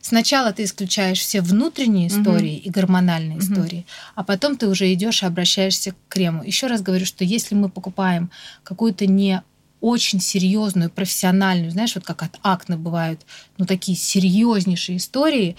Сначала ты исключаешь все внутренние истории и гормональные Мгм. истории, а потом ты уже идешь и обращаешься к крему. Еще раз говорю, что если мы покупаем какую-то не очень серьезную, профессиональную, знаешь, вот как от акне бывают, ну такие серьезнейшие истории,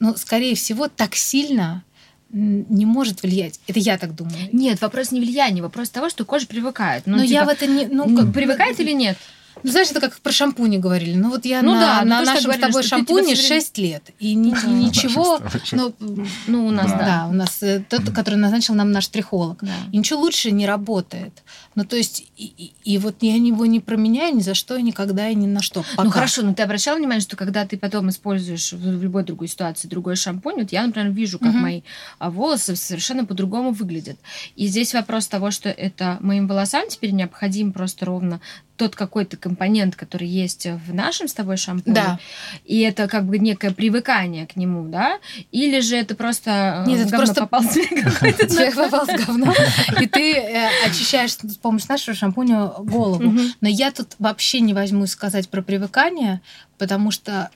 ну, скорее всего, так сильно не может влиять. Это я так думаю. Нет, вопрос не влияния, вопрос того, что кожа привыкает. Ну, Но я типа, в это не... Ну, как, привыкает или нет? Ну, знаешь, это как про шампуни говорили. Ну, вот я Ну на, да, ну на нашем с говорили, тобой что ты тебя шампуне время- 6 лет. И, ни- Да. и ничего... С тобой Ну, Ну, у нас, Да. у нас э, тот, который назначил нам наш трихолог. Да. И ничего лучше не работает. Ну, то есть, и, и- и вот я его не променяю ни за что, и никогда, и ни на что. Пока. Ну хорошо, но ты обращал внимание, что когда ты потом используешь в любой другой ситуации другой шампунь, вот я, например, вижу, как мои а, волосы совершенно по-другому выглядят. И здесь вопрос того, что это моим волосам теперь необходим просто ровно тот какой-то компонент, который есть в нашем с тобой шампуне, Да. и это как бы некое привыкание к нему, да? Или же это просто э, Нет, это просто- попал тебе какой-то Человек попал в говно, и ты э, очищаешь с помощью нашего шампуня голову. Но я тут вообще не возьмусь сказать про привыкание, потому что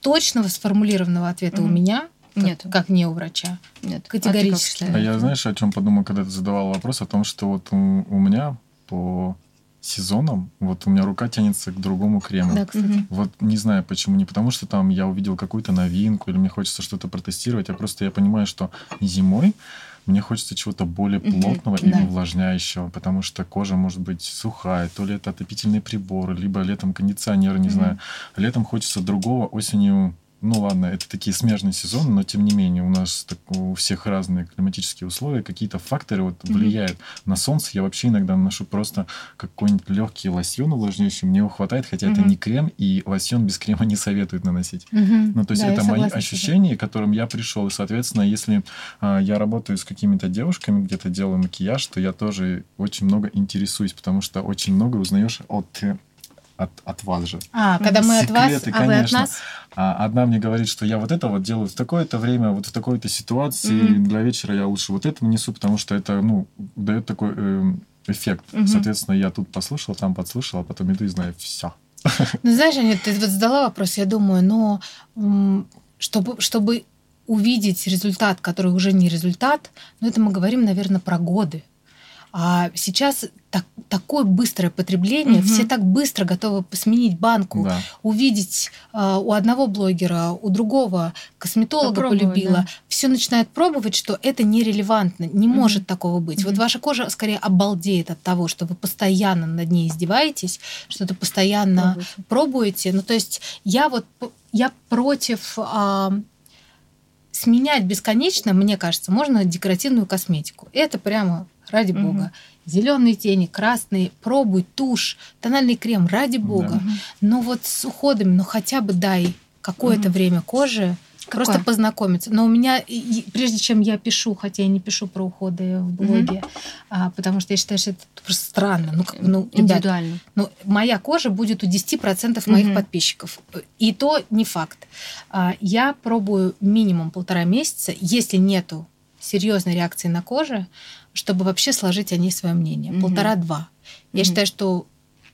точного сформулированного ответа у меня, как, Нету. как не у врача. Нет. А Категорически. А я, знаешь, о чем подумал, когда ты задавал вопрос? О том, что вот у, у меня по сезонам, вот у меня рука тянется к другому крему. Да, кстати. Вот не знаю почему, не потому что там я увидел какую-то новинку или мне хочется что-то протестировать, а просто я понимаю, что зимой мне хочется чего-то более плотного и да. увлажняющего, потому что кожа может быть сухая, то ли это отопительные приборы, либо летом кондиционеры, не знаю. Летом хочется другого, осенью ну ладно, это такие смежные сезоны, но тем не менее у нас так, у всех разные климатические условия, какие-то факторы вот Мгм. влияют. На солнце я вообще иногда наношу просто какой-нибудь легкий лосьон увлажняющий, мне его хватает, хотя это Мгм. не крем, и лосьон без крема не советуют наносить. Мгм. Ну, то есть Да, это мои ощущения, к которым я пришел. И, соответственно, если а, я работаю с какими-то девушками, где-то делаю макияж, то я тоже очень много интересуюсь, потому что очень много узнаешь от, э, от, от вас же. А, когда мы от вас, Секреты, а вы от конечно. нас? А одна мне говорит, что я вот это вот делаю в такое-то время, вот в такой-то ситуации, Мгм. для вечера я лучше вот это нанесу, потому что это, ну, дает такой эм, эффект. Мгм. Соответственно, я тут послушал, там подслушал, а потом иду и знаю все. Ну, знаешь, Аня, ты вот задала вопрос, я думаю, но чтобы, чтобы увидеть результат, который уже не результат, ну, это мы говорим, наверное, про годы. А сейчас так- такое быстрое потребление, Мгм. все так быстро готовы сменить банку, Да. увидеть а, у одного блогера, у другого косметолога Попробовать, полюбила, да. все начинают пробовать, что это нерелевантно, не Мгм. может такого быть. Вот Мгм. ваша кожа скорее обалдеет от того, что вы постоянно над ней издеваетесь, что ты постоянно Пробуйте. пробуете. Ну, то есть я вот я против а, сменять бесконечно, мне кажется, можно декоративную косметику. Это прямо ради Мгм. бога. Зеленые тени, красные, пробуй, тушь, тональный крем, ради бога. Мгм. Но вот с уходами, ну хотя бы дай какое-то Мгм. время коже Какое? просто познакомиться. Но у меня, прежде чем я пишу, хотя я не пишу про уходы в блоге, а, потому что я считаю, что это просто странно. Ну, как, ну, ребят, Индивидуально. ну, моя кожа будет у 10% моих Мгм. подписчиков. И то не факт. А, Я пробую минимум полтора месяца, если нету серьезной реакции на коже, чтобы вообще сложить о ней свое мнение. Полтора-два. Я считаю, что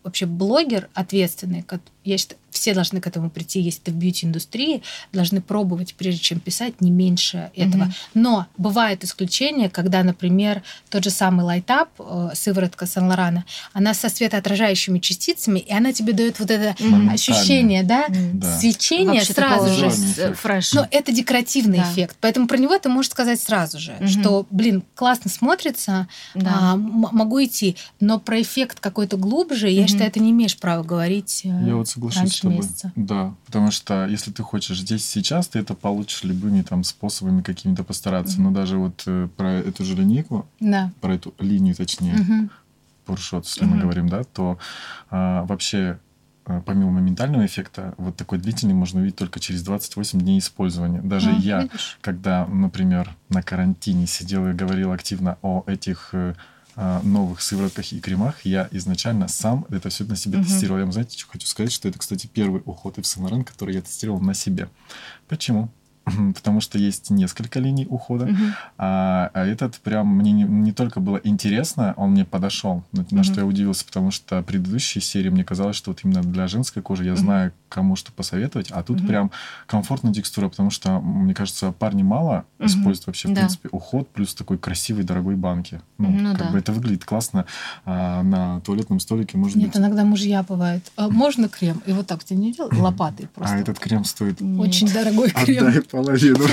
вообще блогер ответственный, я считаю, все должны к этому прийти, если ты в бьюти-индустрии, должны пробовать, прежде чем писать, не меньше этого. Мгм. Но бывают исключения, когда, например, тот же самый лайтап, э, сыворотка Сан-Лорана, она со светоотражающими частицами, и она тебе дает вот это Мгм. ощущение, да. Да. свечение Вообще сразу же. С- эффект. фреш. Но это декоративный Да. эффект. Поэтому про него ты можешь сказать сразу же, Мгм. что, блин, классно смотрится, Да. а, м- могу идти. Но про эффект какой-то глубже, я Мгм. считаю, это не имеешь права говорить. э, Я вот соглашусь раньше с тобой. месяца. Да, потому что если ты хочешь здесь сейчас, ты это получишь любыми там способами какими-то постараться. Мгм. Но даже вот э, про эту же линейку, Да. про эту линию точнее, пуршот, если мы Мгм. говорим, да, то а, вообще а, помимо моментального эффекта, вот такой длительный можно увидеть только через 28 дней использования. Даже А, я, видишь? когда, например, на карантине сидел и говорил активно о этих э, новых сыворотках и кремах, я изначально сам это все на себе Мгм. тестировал. Я вам, знаете, что хочу сказать, что это, кстати, первый уход в Сен который я тестировал на себе. Почему? потому что есть несколько линий ухода. Мгм. А, а этот прям мне не, не только было интересно, он мне подошел, на, на что я удивился, потому что предыдущие серии мне казалось, что вот именно для женской кожи я Мгм. знаю, кому что посоветовать, а тут Мгм. прям комфортная текстура, потому что, мне кажется, парни мало Мгм. используют вообще, в Да. принципе, уход плюс такой красивой, дорогой банки. Ну, Ну как да. бы это выглядит классно а, на туалетном столике, может Нет, быть. иногда мужья бывают. «А можно крем? И вот так тебе не делать? Лопатой просто. А этот крем стоит Нет. Очень дорогой крем. Отдай половину.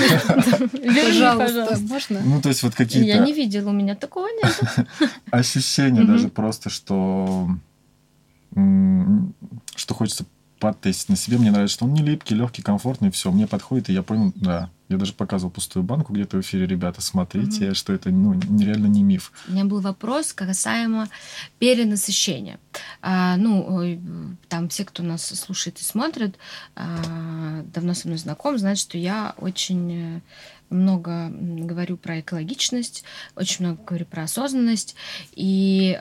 Пожалуйста, можно? Ну, то есть вот Я какие-то не видела, у меня такого нет. ощущения Мгм. даже просто, что что хочется потестить на себе. Мне нравится, что он не липкий, легкий, комфортный, все, мне подходит, и я понял, да. Я даже показывал пустую банку где-то в эфире, ребята, смотрите, что это ну, нереально не миф. У меня был вопрос касаемо перенасыщения. А, ну, там все, кто нас слушает и смотрит, а, давно со мной знаком, знают, что я очень э, много говорю про экологичность, очень много говорю про осознанность. И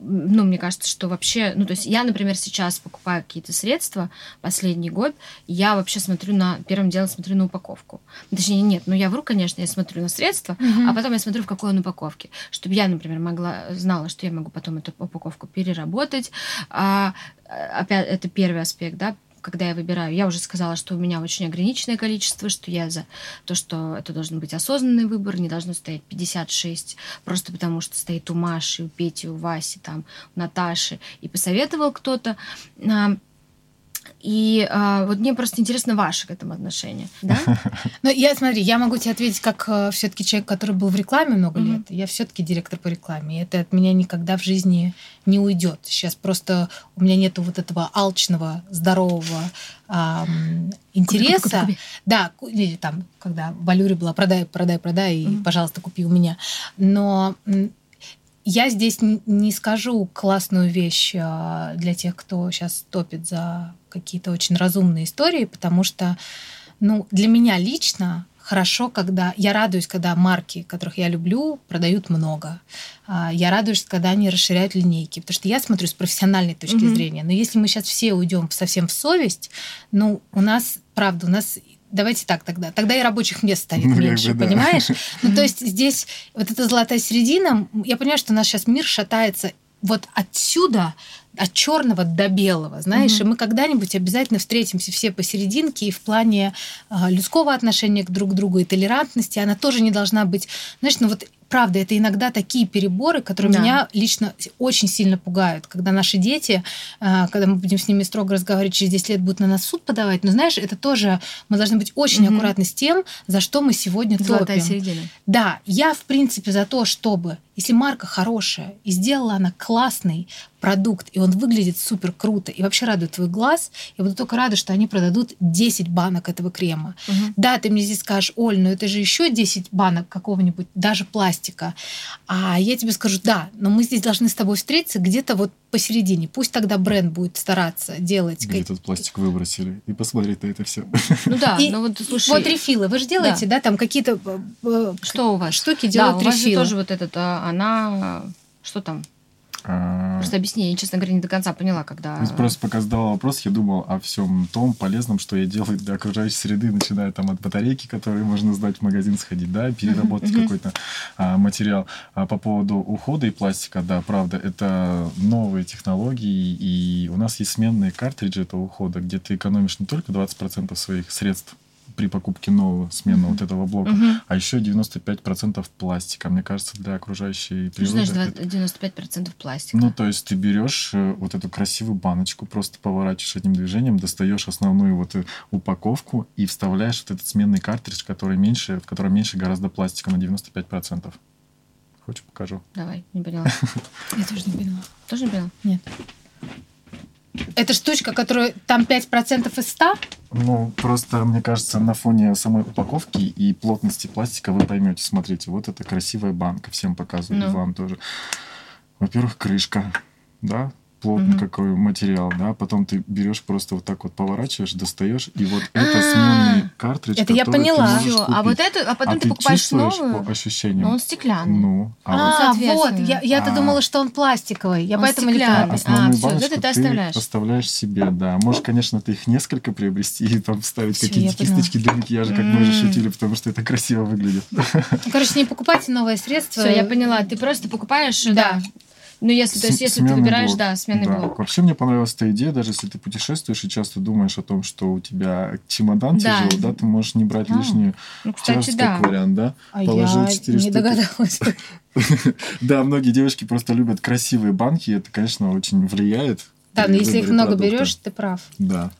ну, мне кажется, что вообще, ну, то есть я, например, сейчас покупаю какие-то средства последний год, я вообще смотрю на, первым делом смотрю на упаковку. Точнее, нет, ну, я вру, конечно, я смотрю на средства, а потом я смотрю, в какой он упаковке. Чтобы я, например, могла, знала, что я могу потом эту упаковку переработать. А, опять, это первый аспект, да, когда я выбираю, я уже сказала, что у меня очень ограниченное количество, что я за то, что это должен быть осознанный выбор, не должно стоять 56, просто потому что стоит у Маши, у Пети, у Васи, там, у Наташи, и посоветовал кто-то. И а, вот мне просто интересно ваше к этому отношение, да? Ну, я, смотри, я могу тебе ответить, как все-таки человек, который был в рекламе много лет. Я все-таки директор по рекламе. И это от меня никогда в жизни не уйдет. Сейчас просто у меня нету вот этого алчного, здорового ам, интереса. Купи, купи, купи. Да, или там, когда в Алюре была продай, продай, продай, и, Мгм. пожалуйста, купи у меня. Но я здесь не скажу классную вещь а, для тех, кто сейчас топит за какие-то очень разумные истории, потому что, ну, для меня лично хорошо, когда я радуюсь, когда марки, которых я люблю, продают много. А, Я радуюсь, когда они расширяют линейки, потому что я смотрю с профессиональной точки Мгм. зрения. Но если мы сейчас все уйдем совсем в совесть, ну, у нас, правда, у нас Давайте так тогда. Тогда и рабочих мест станет Ну, меньше, бы да. понимаешь? Ну, то есть здесь вот эта золотая середина, я понимаю, что у нас сейчас мир шатается вот отсюда, от черного до белого, знаешь, Мгм. и мы когда-нибудь обязательно встретимся все посерединке и в плане а, людского отношения к друг другу и толерантности, она тоже не должна быть, знаешь, ну вот правда, это иногда такие переборы, которые Да. меня лично очень сильно пугают, когда наши дети, а, когда мы будем с ними строго разговаривать, через 10 лет будут на нас суд подавать, но знаешь, это тоже, мы должны быть очень Мгм. аккуратны с тем, за что мы сегодня Золотая топим. середина. Да, я в принципе за то, чтобы, если марка хорошая и сделала она классный продукт, и он выглядит супер круто, и вообще радует твой глаз, я буду только рада, что они продадут 10 банок этого крема. Мгм. Да, ты мне здесь скажешь, Оль, ну это же еще 10 банок какого-нибудь, даже пластика. А я тебе скажу, да, но мы здесь должны с тобой встретиться где-то вот посередине. Пусть тогда бренд будет стараться делать... Где этот пластик выбросили. И посмотреть на это все. Ну да, И ну вот слушай, Вот рефилы, вы же делаете, да, там какие-то э, э, что у вас? штуки Да, делают у вас же тоже вот этот, а, она... Что там? А, Просто объясни, я, честно говоря, не до конца поняла, когда... Просто пока задавал вопрос, я думал о всем том полезном, что я делаю для окружающей среды, начиная там от батарейки, которые можно сдать в магазин, сходить, да, переработать какой-то а, материал. А по поводу ухода и пластика, да, правда, это новые технологии, и у нас есть сменные картриджи этого ухода, где ты экономишь не только 20% своих средств при покупке нового сменного вот этого блока, Мгм. а еще 95% пластика. Мне кажется, для окружающей Ты же природы... знаешь, это- 95% пластика. Ну, то есть ты берешь э, вот эту красивую баночку, просто поворачиваешь одним движением, достаешь основную вот э, упаковку и вставляешь вот этот сменный картридж, который меньше, в котором меньше гораздо пластика на 95%. Хочешь, покажу? Давай, не поняла. Я тоже не поняла. Тоже не поняла? Нет. Это штучка, которая там 5% из 100? Ну, просто, мне кажется, на фоне самой упаковки и плотности пластика вы поймете. Смотрите, вот эта красивая банка. Всем показываю, Ну. вам тоже. Во-первых, крышка, да? Плотный Мгм. какой материал, да, потом ты берешь просто вот так вот поворачиваешь, достаешь, и вот А. это сменный картридж, Это я поняла. Всё, а вот это, а потом а ты покупаешь новую, по ощущениям. но он стеклянный. Ну, а, вот А, вот, соответственно. я, я-то А. думала, что он пластиковый. Я Он поэтому не стеклянный. поняла. основную вот баночку это ты оставляешь. оставляешь себе, да. Можешь, конечно, ты их несколько приобрести и там вставить какие-то кисточки для макияжа, как мы уже шутили, потому что это красиво выглядит. Ну, короче, не покупайте новое средство. Все, я поняла. Ты просто покупаешь, да. Да. Ну, если, то есть, если ты выбираешь, блок. да, сменный Да. блок. Вообще мне понравилась эта идея, даже если ты путешествуешь и часто думаешь о том, что у тебя чемодан Да. тяжелый, да, ты можешь не брать А. лишнюю Ну, кстати, да. как вариант, да. А Положил я четыре не штуки. догадалась. Да, многие девушки просто любят красивые банки, и это, конечно, очень влияет. Да, но если их много берешь, ты прав. Да.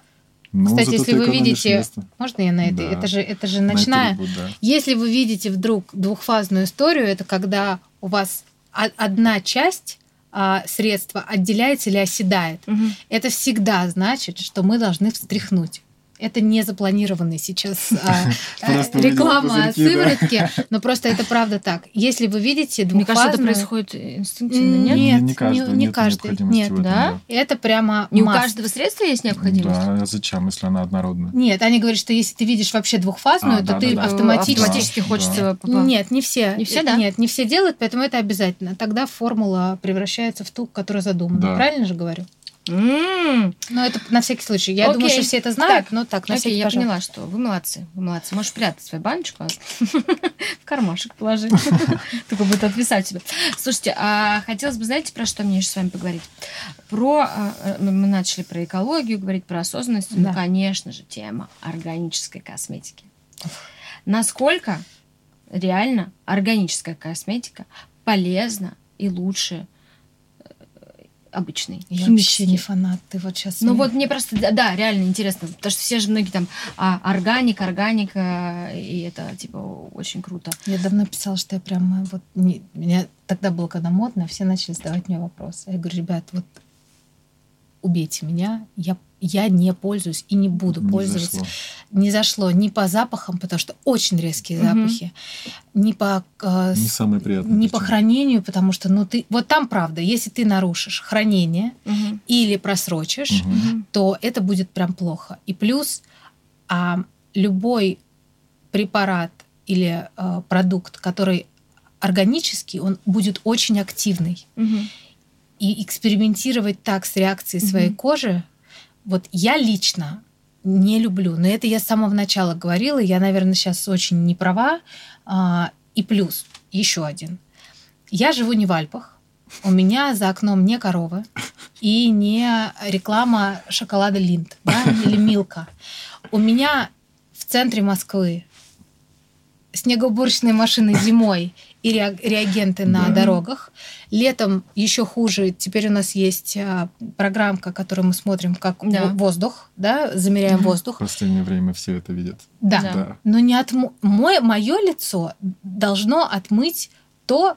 Ну, Кстати, если вы видите- место Можно я на это? Да. Это же, это же на ночная. трубу, да. Если вы видите вдруг двухфазную историю, это когда у вас одна часть а, средства отделяется или оседает. Мгм. Это всегда значит, что мы должны встряхнуть. Это не запланированный сейчас а, а, реклама пузырьки, да. сыворотки, но просто это правда так. Если вы видите Мне кажется, это двухфазную... происходит инстинктивно, нет? Нет, не, каждый, не нет каждый, нет, да? Это прямо Не у каждого средства есть необходимость? Да, а зачем, если она однородная? Нет, они говорят, что если ты видишь вообще двухфазную, А, то да, ты да, автоматически... автоматически хочется... Нет, не все. Не все, да? Нет, не все делают, поэтому это обязательно. Тогда формула превращается в ту, которая задумана. Правильно же говорю? М, Но это на всякий случай. Я Окей. думаю, что все это знают, Так. но так, на Окей, всякий я пожалуйста. поняла, что вы молодцы. Вы молодцы. Можешь прятать свою баночку а в кармашек положить. Только будет отвисать себе. Слушайте, а хотелось бы, знаете, про что мне еще с вами поговорить? Про... а, э, Мы начали про экологию говорить, про осознанность. Ну, конечно же, тема органической косметики. Насколько реально органическая косметика полезна и лучше обычной, Я химической? вообще не фанат. Ты вот сейчас... Ну вот мне просто, да, да, реально интересно, потому что все же многие там а, органик, органика, и это типа очень круто. Я давно писала, что я прям вот... Не... Меня тогда было, когда модно, все начали задавать мне вопросы. Я говорю, ребят, вот убейте меня, я, я не пользуюсь и не буду Не пользоваться. зашло. Не зашло ни по запахам, потому что очень резкие Мгм. запахи, ни по... э, Не с- самое приятное. не по хранению, потому что, ну, ты... Вот там правда, если ты нарушишь хранение Мгм. или просрочишь. Мгм. то это будет прям плохо. И плюс а, любой препарат или а, продукт, который органический, он будет очень активный. Мгм. И экспериментировать так с реакцией Мгм. своей кожи, вот я лично не люблю. Но это я с самого начала говорила. Я, наверное, сейчас очень не права. А, И плюс еще один. Я живу не в Альпах. У меня за окном не коровы и не реклама шоколада Линд да, или Милка. У меня в центре Москвы снегоуборочные машины зимой и ре- реагенты на Да. дорогах. Летом еще хуже. Теперь у нас есть а, программка, которую мы смотрим, как Да. во- воздух, да, замеряем Мгм. В воздух. последнее время все это видят. Да. Да. Но не отму... мое, мое лицо должно отмыть то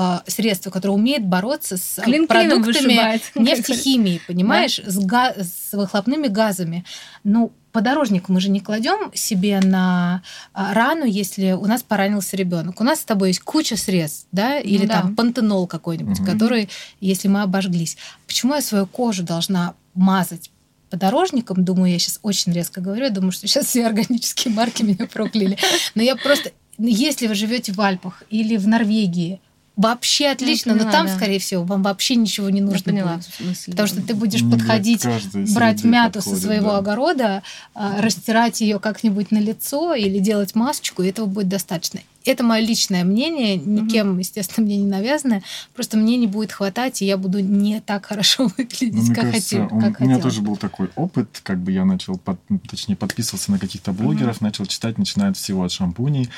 а, средство, которое умеет бороться с а, Клин продуктами вышибает. нефтехимии, понимаешь, с, га- с выхлопными газами. Ну, подорожник мы же не кладем себе на а, рану, если у нас поранился ребенок. У нас с тобой есть куча средств, да, или да. там пантенол какой-нибудь, Мгм. который, если мы обожглись. Почему я свою кожу должна мазать подорожником, думаю, я сейчас очень резко говорю, я думаю, что сейчас все органические марки меня прокляли. Но я просто, если вы живете в Альпах или в Норвегии, вообще отлично, но поняла, там, да. скорее всего, вам вообще ничего не нужно поняла будет. мысль. Потому что ты будешь Не подходить, брать мяту подходит, со своего да. огорода, а, растирать ее как-нибудь на лицо или делать масочку, и этого будет достаточно. Это мое личное мнение, никем, естественно, мне не навязанное. Просто мне не будет хватать, и я буду не так хорошо Ну, выглядеть, мне как, кажется, хотел, у меня хотела. тоже был такой опыт, как бы я начал, под- ну, точнее, подписывался на каких-то блогеров, начал читать, начиная от всего от шампуней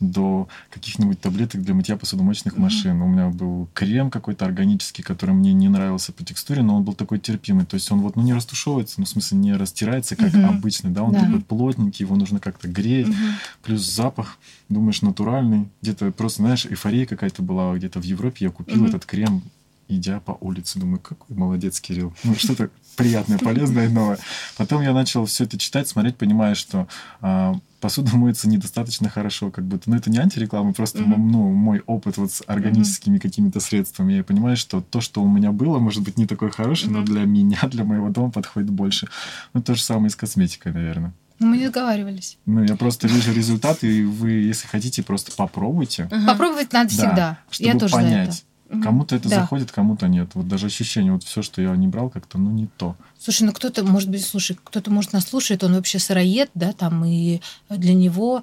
до каких-нибудь таблеток для мытья посудомоечных Мгм. машин. У меня был крем какой-то органический, который мне не нравился по текстуре, но он был такой терпимый. То есть он вот, ну, не растушевывается, ну, в смысле, не растирается, как Мгм. обычный, да, он Да. такой плотненький, его нужно как-то греть, Мгм. плюс запах, думаешь, натуральный. Где-то просто, знаешь, эйфория какая-то была, где-то в Европе я купил Мгм. этот крем, идя по улице, думаю, какой молодец Кирилл. Ну, что-то приятное, полезное, новое. Потом я начал все это читать, смотреть, понимая, что а, посуда моется недостаточно хорошо, как будто. Но это не антиреклама, просто mm-hmm. ну, мой опыт вот с органическими mm-hmm. какими-то средствами. Я понимаю, что то, что у меня было, может быть не такое хорошее, mm-hmm. но для меня, для моего дома подходит больше. Ну, то же самое и с косметикой, наверное. Ну, мы не договаривались. Ну, я просто вижу результат, и вы, если хотите, просто попробуйте. Ага. Попробовать надо да, всегда. Чтобы я тоже понять. Угу. Кому-то это да. заходит, кому-то нет. Вот даже ощущение, вот все, что я не брал, как-то, ну, не то. Слушай, ну кто-то, может быть, слушай, кто-то, может, нас слушает, он вообще сыроед, да, там, и для него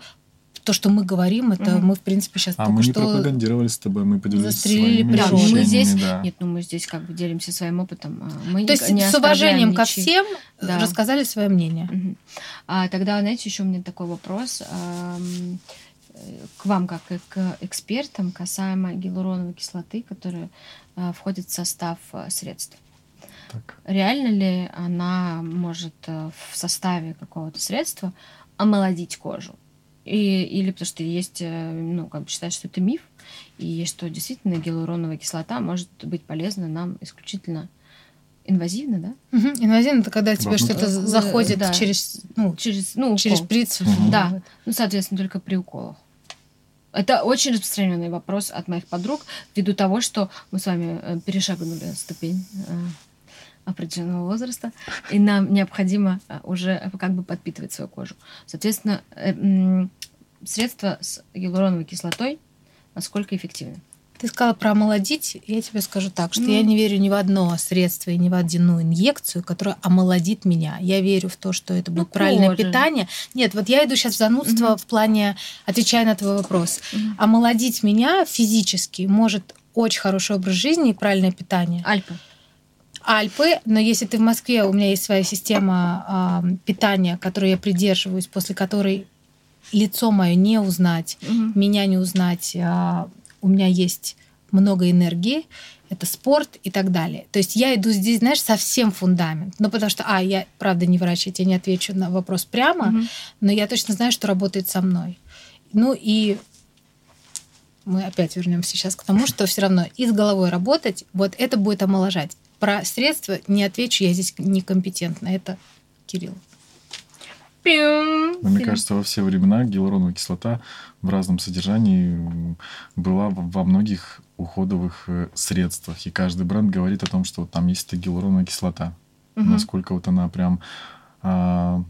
то, что мы говорим, это угу. мы, в принципе, сейчас а только мы не пропагандировали с тобой, мы поделились своими да, мы здесь, да. Нет, ну мы здесь как бы делимся своим опытом. А мы то есть не с уважением ничьи. ко всем да. рассказали свое мнение. Угу. А тогда, знаете, еще у меня такой вопрос к вам, как к экспертам, касаемо гиалуроновой кислоты, которая э, входит в состав э, средств. Так. Реально ли она может э, в составе какого-то средства омолодить кожу? И, или потому что есть, ну, как бы считают, что это миф, и что действительно гиалуроновая кислота может быть полезна нам исключительно инвазивно, да? Угу. Инвазивно это когда тебе что-то заходит да. через, ну, через, ну, через шприц. Угу. Да, ну, соответственно, только при уколах. Это очень распространенный вопрос от моих подруг, ввиду того, что мы с вами э, перешагнули ступень э, определенного возраста, и нам необходимо э, уже как бы подпитывать свою кожу. Соответственно, средства с гиалуроновой кислотой насколько эффективны? Ты сказала про омолодить. Я тебе скажу так, что ну. я не верю ни в одно средство и ни в одну инъекцию, которая омолодит меня. Я верю в то, что это будет ну, правильное кожа. питание. Нет, вот я иду сейчас в занудство угу. в плане, отвечая на твой вопрос. Угу. Омолодить меня физически может очень хороший образ жизни и правильное питание. Альпы. Альпы, но если ты в Москве, у меня есть своя система э, питания, которой я придерживаюсь, после которой лицо мое не узнать, угу. меня не узнать, э, у меня есть много энергии, это спорт и так далее. То есть я иду здесь, знаешь, совсем фундамент. Ну, потому что, а, я, правда, не врач, я тебе не отвечу на вопрос прямо, угу. но я точно знаю, что работает со мной. Ну и мы опять вернемся сейчас к тому, что все равно и с головой работать, вот это будет омоложать. Про средства не отвечу, я здесь некомпетентна. Это Кирилл. Но, мне кажется, во все времена гиалуроновая кислота в разном содержании была во многих уходовых э, средствах. И каждый бренд говорит о том, что там есть эта гиалуроновая кислота. Угу. Насколько вот она прям, а,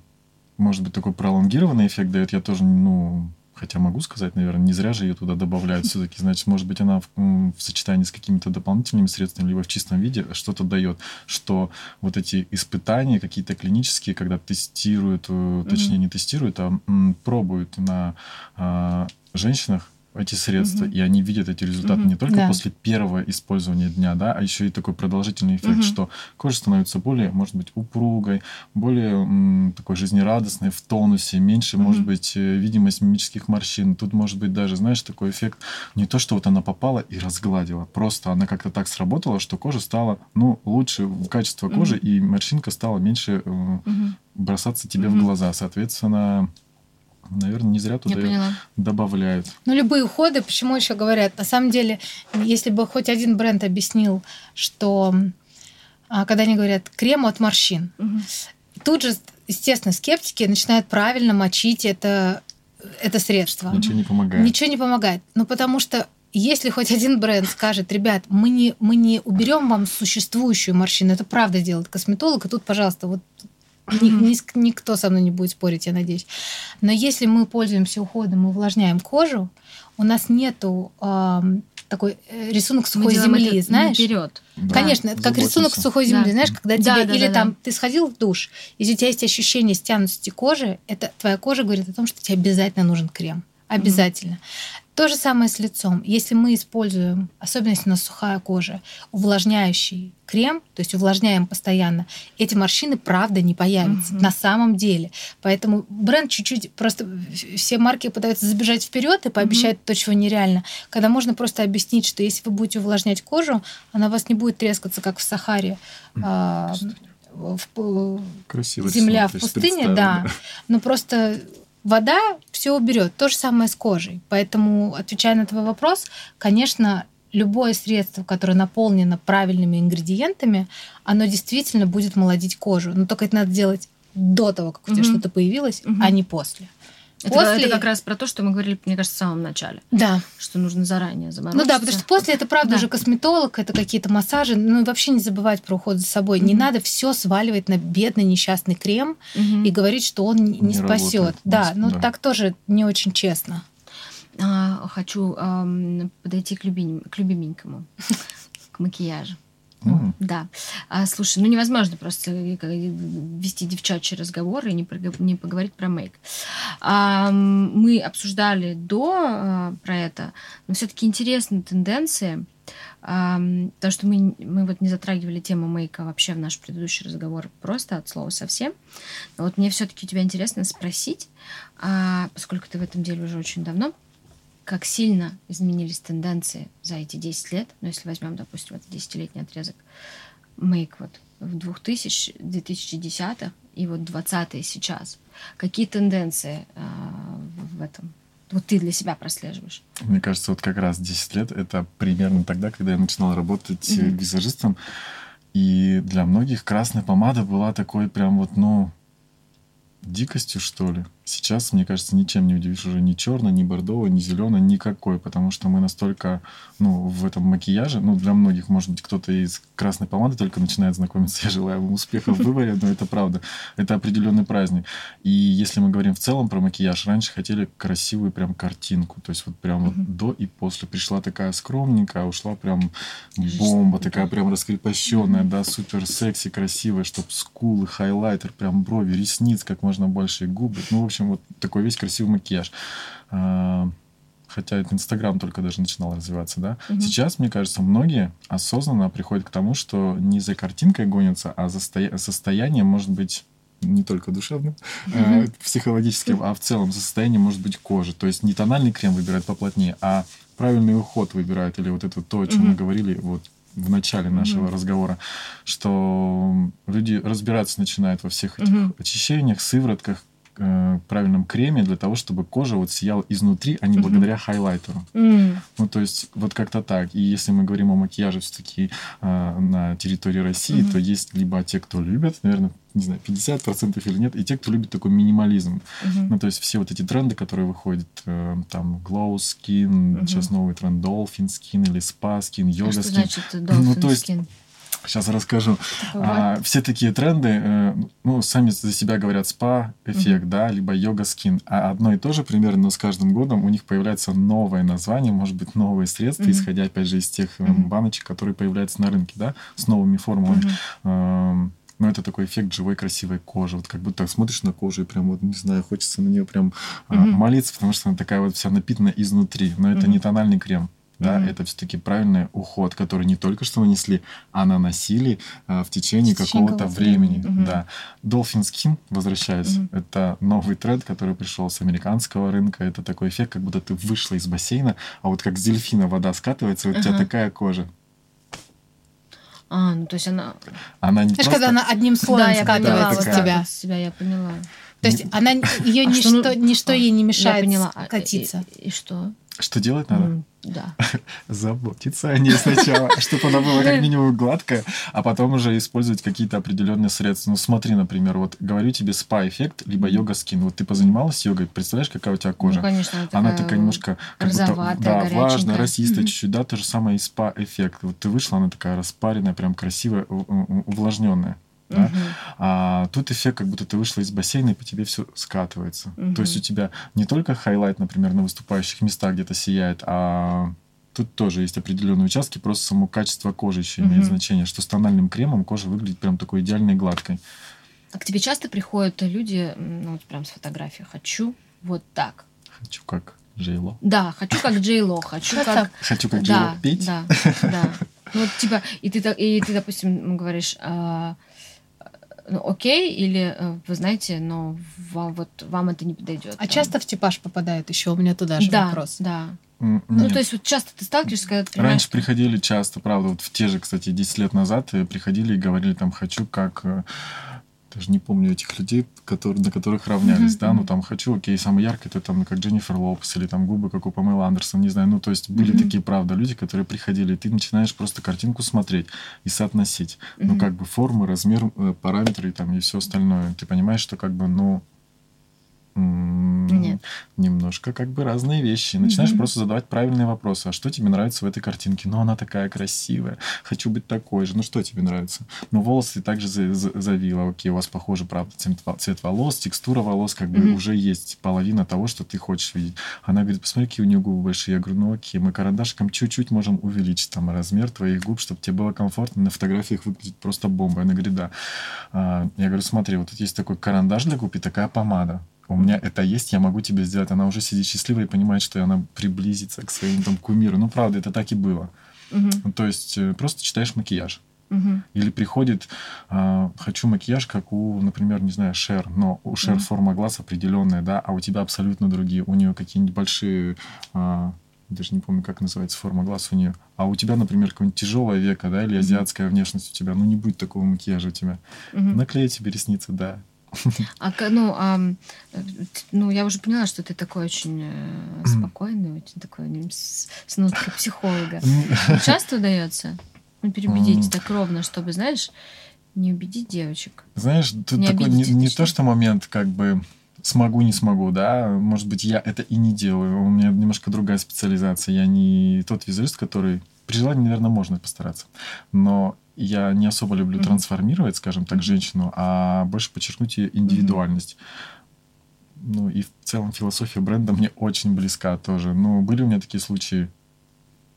может быть, такой пролонгированный эффект дает, я тоже, ну, Хотя могу сказать, наверное, не зря же ее туда добавляют все-таки. Значит, может быть, она в, в сочетании с какими-то дополнительными средствами, либо в чистом виде что-то дает, что вот эти испытания какие-то клинические, когда тестируют, mm-hmm. точнее, не тестируют, а м, пробуют на а, женщинах, эти средства, угу. и они видят эти результаты угу. не только да. после первого использования дня, да, а еще и такой продолжительный эффект, угу. что кожа становится более, может быть, упругой, более м, такой жизнерадостной, в тонусе, меньше, угу. может быть, э, видимость мимических морщин. Тут может быть даже, знаешь, такой эффект не то, что вот она попала и разгладила, просто она как-то так сработала, что кожа стала, ну, лучше в качестве кожи, угу. и морщинка стала меньше э, угу. бросаться тебе угу. в глаза. Соответственно, Наверное, не зря туда добавляют. Ну, любые уходы, почему еще говорят? На самом деле, если бы хоть один бренд объяснил, что а, когда они говорят крем от морщин, угу. тут же, естественно, скептики начинают правильно мочить это, это средство. Ничего не помогает. Ничего не помогает. Ну, потому что если хоть один бренд скажет, ребят, мы не, мы не уберем вам существующую морщину, это правда делает косметолог, и тут, пожалуйста, вот ни, ни, никто со мной не будет спорить, я надеюсь. Но если мы пользуемся уходом, мы увлажняем кожу, у нас нету э, такой рисунок сухой земли, знаешь? Вперед. Да, Конечно, это как рисунок сухой земли, да. знаешь, когда да, тебе да, или да, там да. ты сходил в душ, если у тебя есть ощущение стянутости кожи, это твоя кожа говорит о том, что тебе обязательно нужен крем. Обязательно. Mm-hmm. То же самое с лицом. Если мы используем, особенно если у нас сухая кожа, увлажняющий крем, то есть увлажняем постоянно, эти морщины правда не появятся угу. на самом деле. Поэтому бренд чуть-чуть просто все марки пытаются забежать вперед и пообещать угу. то, чего нереально. Когда можно просто объяснить, что если вы будете увлажнять кожу, она у вас не будет трескаться, как в Сахаре. А, в, Красиво земля в пустыне, да. да. Но просто Вода все уберет. То же самое с кожей. Поэтому, отвечая на твой вопрос, конечно, любое средство, которое наполнено правильными ингредиентами, оно действительно будет молодить кожу. Но только это надо делать до того, как у тебя Мгм. что-то появилось, Мгм. а не после. Это, После- это как раз про то, что мы говорили, мне кажется, в самом начале, Да. что нужно заранее Ну заморозиться. да, потому что после это правда Да. уже косметолог, это какие-то массажи. Ну и вообще не забывать про уход за собой. Не Мгм. надо все сваливать на бедный несчастный крем Мгм. и говорить, что он не, Не спасет. работает, Да, не- ну да. так тоже не очень честно. А, хочу ам, подойти к, любим- к любименькому, к макияжу. М. Да. А, слушай, ну невозможно просто э, э, вести девчачий разговор и не, прог- не поговорить про мейк. А, мы обсуждали до а, про это, но все-таки интересны тенденции, ам, потому что мы, мы вот не затрагивали тему мейка вообще в наш предыдущий разговор просто от слова совсем. Но вот мне все-таки у тебя интересно спросить, а, поскольку ты в этом деле уже очень давно, как сильно изменились тенденции за эти 10 лет, ну, если возьмем, допустим, это 10-летний отрезок, мейк вот в 2000, 2010-х и вот 20-е сейчас. Какие тенденции а, в этом? Вот ты для себя прослеживаешь. Мне кажется, вот как раз 10 лет это примерно тогда, когда я начинал работать э, Мгм. визажистом. И для многих красная помада была такой прям вот, ну, дикостью, что ли. Сейчас, мне кажется, ничем не удивишь уже ни черный, ни бордовый, ни зеленый, никакой, потому что мы настолько, ну, в этом макияже, ну, для многих, может быть, кто-то из красной помады только начинает знакомиться, я желаю ему успеха в выборе, но это правда. Это определенный праздник. И если мы говорим в целом про макияж, раньше хотели красивую прям картинку, то есть вот прям вот до и после. Пришла такая скромненькая, ушла прям бомба, такая прям раскрепощенная, да, супер секси, красивая, чтоб скулы, хайлайтер, прям брови, ресниц как можно больше, и губы. Ну, в общем, вот такой весь красивый макияж. А, Хотя это Инстаграм только даже начинал развиваться, да. Мгм. Сейчас, мне кажется, многие осознанно приходят к тому, что не за картинкой гонятся, а за стоя- состоянием может быть не только душевным, э, психологическим, а в целом за состоянием может быть кожи. То есть не тональный крем выбирают поплотнее, а правильный уход выбирают. Или вот это то, о чем мы говорили вот в начале нашего разговора, что люди разбираться начинают во всех этих очищениях, сыворотках, э, правильном креме для того, чтобы кожа вот сияла изнутри, а не Мгм. благодаря хайлайтеру. М, Ну, то есть, вот как-то так. И если мы говорим о макияже все-таки на территории России, Мгм. то есть либо те, кто любят, наверное, не знаю, 50% или нет, и те, кто любит такой минимализм. мгм. Ну, то есть все вот эти тренды, которые выходят, э, там, glow skin, Мгм. сейчас новый тренд dolphin skin или spa skin, А yoga что skin. значит Ну, dolphin то есть, skin? Сейчас расскажу. А, все такие тренды, э, ну, сами за себя говорят спа-эффект, да, либо йога-скин. А одно и то же примерно, но с каждым годом у них появляется новое название, может быть, новые средства, Мгм. исходя, опять же, из тех э, баночек, которые появляются на рынке, да, с новыми формулами. Эм, Но это такой эффект живой красивой кожи. Вот как будто смотришь на кожу и прям вот, не знаю, хочется на нее прям Мгм. молиться, потому что она такая вот вся напитана изнутри. Но это Мгм. не тональный крем. Да, Мгм. это все-таки правильный уход, который не только что нанесли, а наносили а, в течение В течение какого-то какого-то времени. времени. Мгм. Да. Dolphin Skin, возвращаясь, Мгм. это новый тренд, который пришел с американского рынка. Это такой эффект, как будто ты вышла из бассейна, а вот как с дельфина вода скатывается, вот у тебя такая кожа. А, ну то есть она... Она не Знаешь, просто... когда она одним слоем да, я скатывается с тебя. с себя я поняла. То есть она ее А ничто, что, ну, ничто а, ей не Я мешает поняла. А, катиться. И, и что? Что делать надо? М, Да. заботиться о ней сначала, чтобы она была как минимум гладкая, а потом уже использовать какие-то определенные средства. Ну, смотри, например, вот говорю тебе спа-эффект, либо йога-скин. Вот ты позанималась йогой, представляешь, какая у тебя кожа? Ну, конечно, Она такая немножко как будто, да, росистая Мгм. чуть-чуть, да, то же самое и спа-эффект. Вот ты вышла, она такая распаренная, прям красивая, увлажненная. Да. Мгм. А тут эффект, как будто ты вышла из бассейна, и по тебе все скатывается. Мгм. То есть у тебя не только highlight, например, на выступающих местах где-то сияет, а тут тоже есть определенные участки, просто само качество кожи еще имеет Мгм. значение, что с тональным кремом кожа выглядит прям такой идеальной гладкой. А к тебе часто приходят люди, ну, вот прям с фотографией, хочу вот так. Хочу как Джейло. Да, хочу как Джей Ло, хочу как... Хочу как Джейло петь. да, да. Ну, вот, типа, и ты, и ты допустим, говоришь, а, ну, окей, или э, вы знаете, но вам, вот, вам это не подойдет. А часто в типаж попадают еще? У меня туда же да, вопрос. Да. М, Ну, то есть вот часто ты сталкиваешься, когда ты понимаешь, Раньше приходили часто, правда, вот в те же, кстати, 10 лет назад приходили и говорили там, хочу как э, даже не помню этих людей, которые, на которых равнялись, mm-hmm. да, ну там хочу, окей, самый яркий, это там как Дженнифер Лопес или там губы, как у Памела Андерсон, не знаю, ну то есть были mm-hmm. такие, правда, люди, которые приходили, и ты начинаешь просто картинку смотреть и соотносить, mm-hmm. ну как бы формы, размер, э, параметры там и все остальное, ты понимаешь, что как бы, ну Немножко как бы разные вещи. Начинаешь mm-hmm. просто задавать правильные вопросы. А что тебе нравится в этой картинке? Ну, она такая красивая. Хочу быть такой же. Ну, что тебе нравится? Ну, волосы также завила. Окей, у вас похоже, правда, цвет, цвет волос, текстура волос, как бы mm-hmm. уже есть половина того, что ты хочешь видеть. Она говорит, посмотри, какие у нее губы большие. Я говорю, ну, окей, мы карандашиком чуть-чуть можем увеличить там размер твоих губ, чтобы тебе было комфортно. На фотографиях выглядит просто бомба. Она говорит, да. А, я говорю, смотри, вот тут есть такой карандаш для губ и такая помада у меня это есть, я могу тебе сделать. Она уже сидит счастливая и понимает, что она приблизится к своим там кумиру. Ну, правда, это так и было. Угу. То есть э, просто читаешь макияж. Угу. Или приходит, э, хочу макияж, как у, например, не знаю, Шер, но у Шер угу. форма глаз определенная, да, а у тебя абсолютно другие. У нее какие-нибудь большие э, даже не помню, как называется форма глаз у нее. А у тебя, например, какое-нибудь тяжелое веко, да, или азиатская внешность у тебя, ну не будет такого макияжа у тебя. Угу. Наклей тебе ресницы, да, а, ну, а, ну, я уже поняла, что ты такой очень э, спокойный, очень такой с, с ноткой психолога. Часто удается? Ну, переубедить так ровно, чтобы, знаешь, не убедить девочек. Знаешь, тут не такой не, не то, что момент как бы смогу, не смогу, да, может быть, я это и не делаю, у меня немножко другая специализация, я не тот визажист, который при желании, наверное, можно постараться, но я не особо люблю mm-hmm. трансформировать, скажем так, женщину, а больше подчеркнуть ее индивидуальность. Mm-hmm. Ну и в целом философия бренда мне очень близка тоже. Но были у меня такие случаи,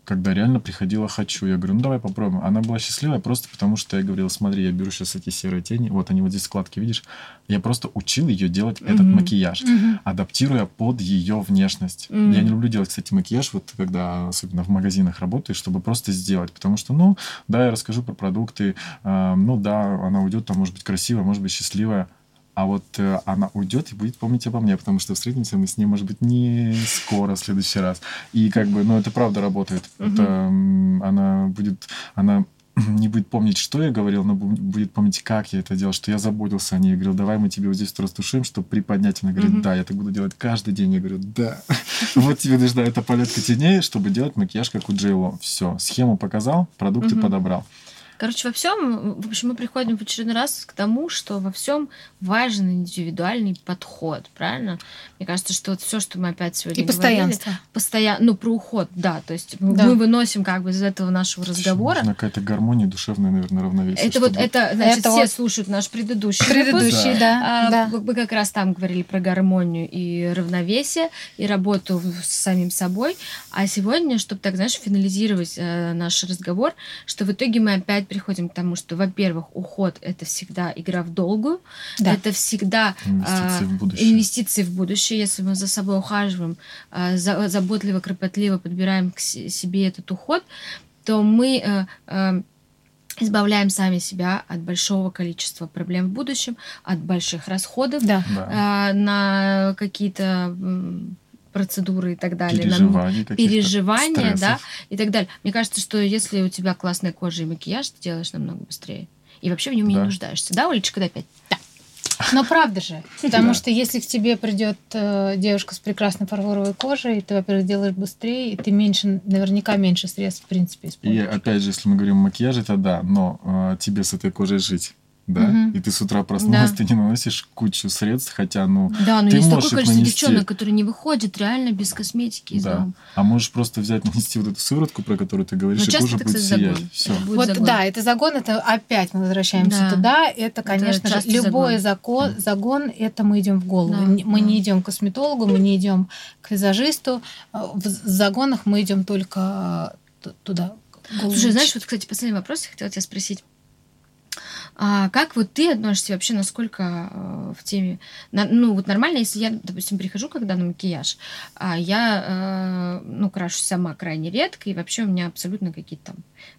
когда реально приходила «хочу». Я говорю, ну давай попробуем. Она была счастливая просто потому, что я говорил, смотри, я беру сейчас эти серые тени, вот они вот здесь складки, видишь? Я просто учил ее делать mm-hmm. этот макияж, mm-hmm. адаптируя под ее внешность. Mm-hmm. Я не люблю делать, кстати, макияж, вот когда особенно в магазинах работаю, чтобы просто сделать, потому что, ну, да, я расскажу про продукты, э, ну да, она уйдет, там может быть красивая, может быть счастливая, а вот э, она уйдет и будет помнить обо мне, потому что встретимся мы с ней, может быть, не скоро в следующий раз. И как бы, ну, это правда работает. Угу. Это она будет, она не будет помнить, что я говорил, но будет помнить, как я это делал, что я заботился о ней. Я говорил, давай мы тебе вот здесь растушим, чтобы приподнять. Она говорит, да, я так буду делать каждый день. Я говорю, да. Вот тебе нужна эта палетка теней, чтобы делать макияж, как у Джейло. Все, схему показал, продукты подобрал. Короче, во всем, в общем, мы приходим в очередной раз к тому, что во всем важен индивидуальный подход, правильно? Мне кажется, что вот все, что мы опять сегодня и постоянство. постоянно, ну про уход, да, то есть да. мы выносим как бы из этого нашего разговора. Нужна какая-то гармония, душевное, наверное, равновесие. Это вот это, значит, это все вот... слушают наш предыдущий предыдущий, выпуск. да, а, да. Мы как раз там говорили про гармонию и равновесие и работу с самим собой, а сегодня, чтобы так, знаешь, финализировать э, наш разговор, что в итоге мы опять опять приходим к тому, что, во-первых, уход это всегда игра в долгую, да. это всегда инвестиции, а, в будущее. инвестиции в будущее. Если мы за собой ухаживаем, а, за, заботливо, кропотливо подбираем к себе этот уход, то мы а, а, избавляем сами себя от большого количества проблем в будущем, от больших расходов да. А, на какие-то процедуры и так далее, переживания, на переживания, да, и так далее. Мне кажется, что если у тебя классная кожа и макияж, ты делаешь намного быстрее. И вообще в нем да. не нуждаешься. Да, Олечка, да, опять? Да. Но правда же, потому да. что если к тебе придет э, девушка с прекрасной фарфоровой кожей, ты, во-первых, делаешь быстрее, и ты меньше, наверняка меньше средств, в принципе, используешь. И опять же, если мы говорим о макияже, то да, но э, тебе с этой кожей жить да, угу. и ты с утра проснулась, да. ты не наносишь кучу средств, хотя, ну, да, но ты есть можешь такое количество нанести... девчонок, которые не выходят реально без косметики из да. дома. А можешь просто взять, нанести вот эту сыворотку, про которую ты говоришь, но и кожа будет сиять. Все. вот загон. да, это загон, это опять мы возвращаемся да. туда. Это, конечно это же, любой загон. Закон, загон, это мы идем в голову. Да, мы да. не идем к косметологу, мы не идем к визажисту. В загонах мы идем только туда. Слушай, знаешь, вот, кстати, последний вопрос я хотела тебя спросить. А как вот ты относишься вообще, насколько э, в теме? На, ну, вот нормально, если я, допустим, прихожу когда на макияж, а я, э, ну, крашусь сама крайне редко, и вообще у меня абсолютно какие-то там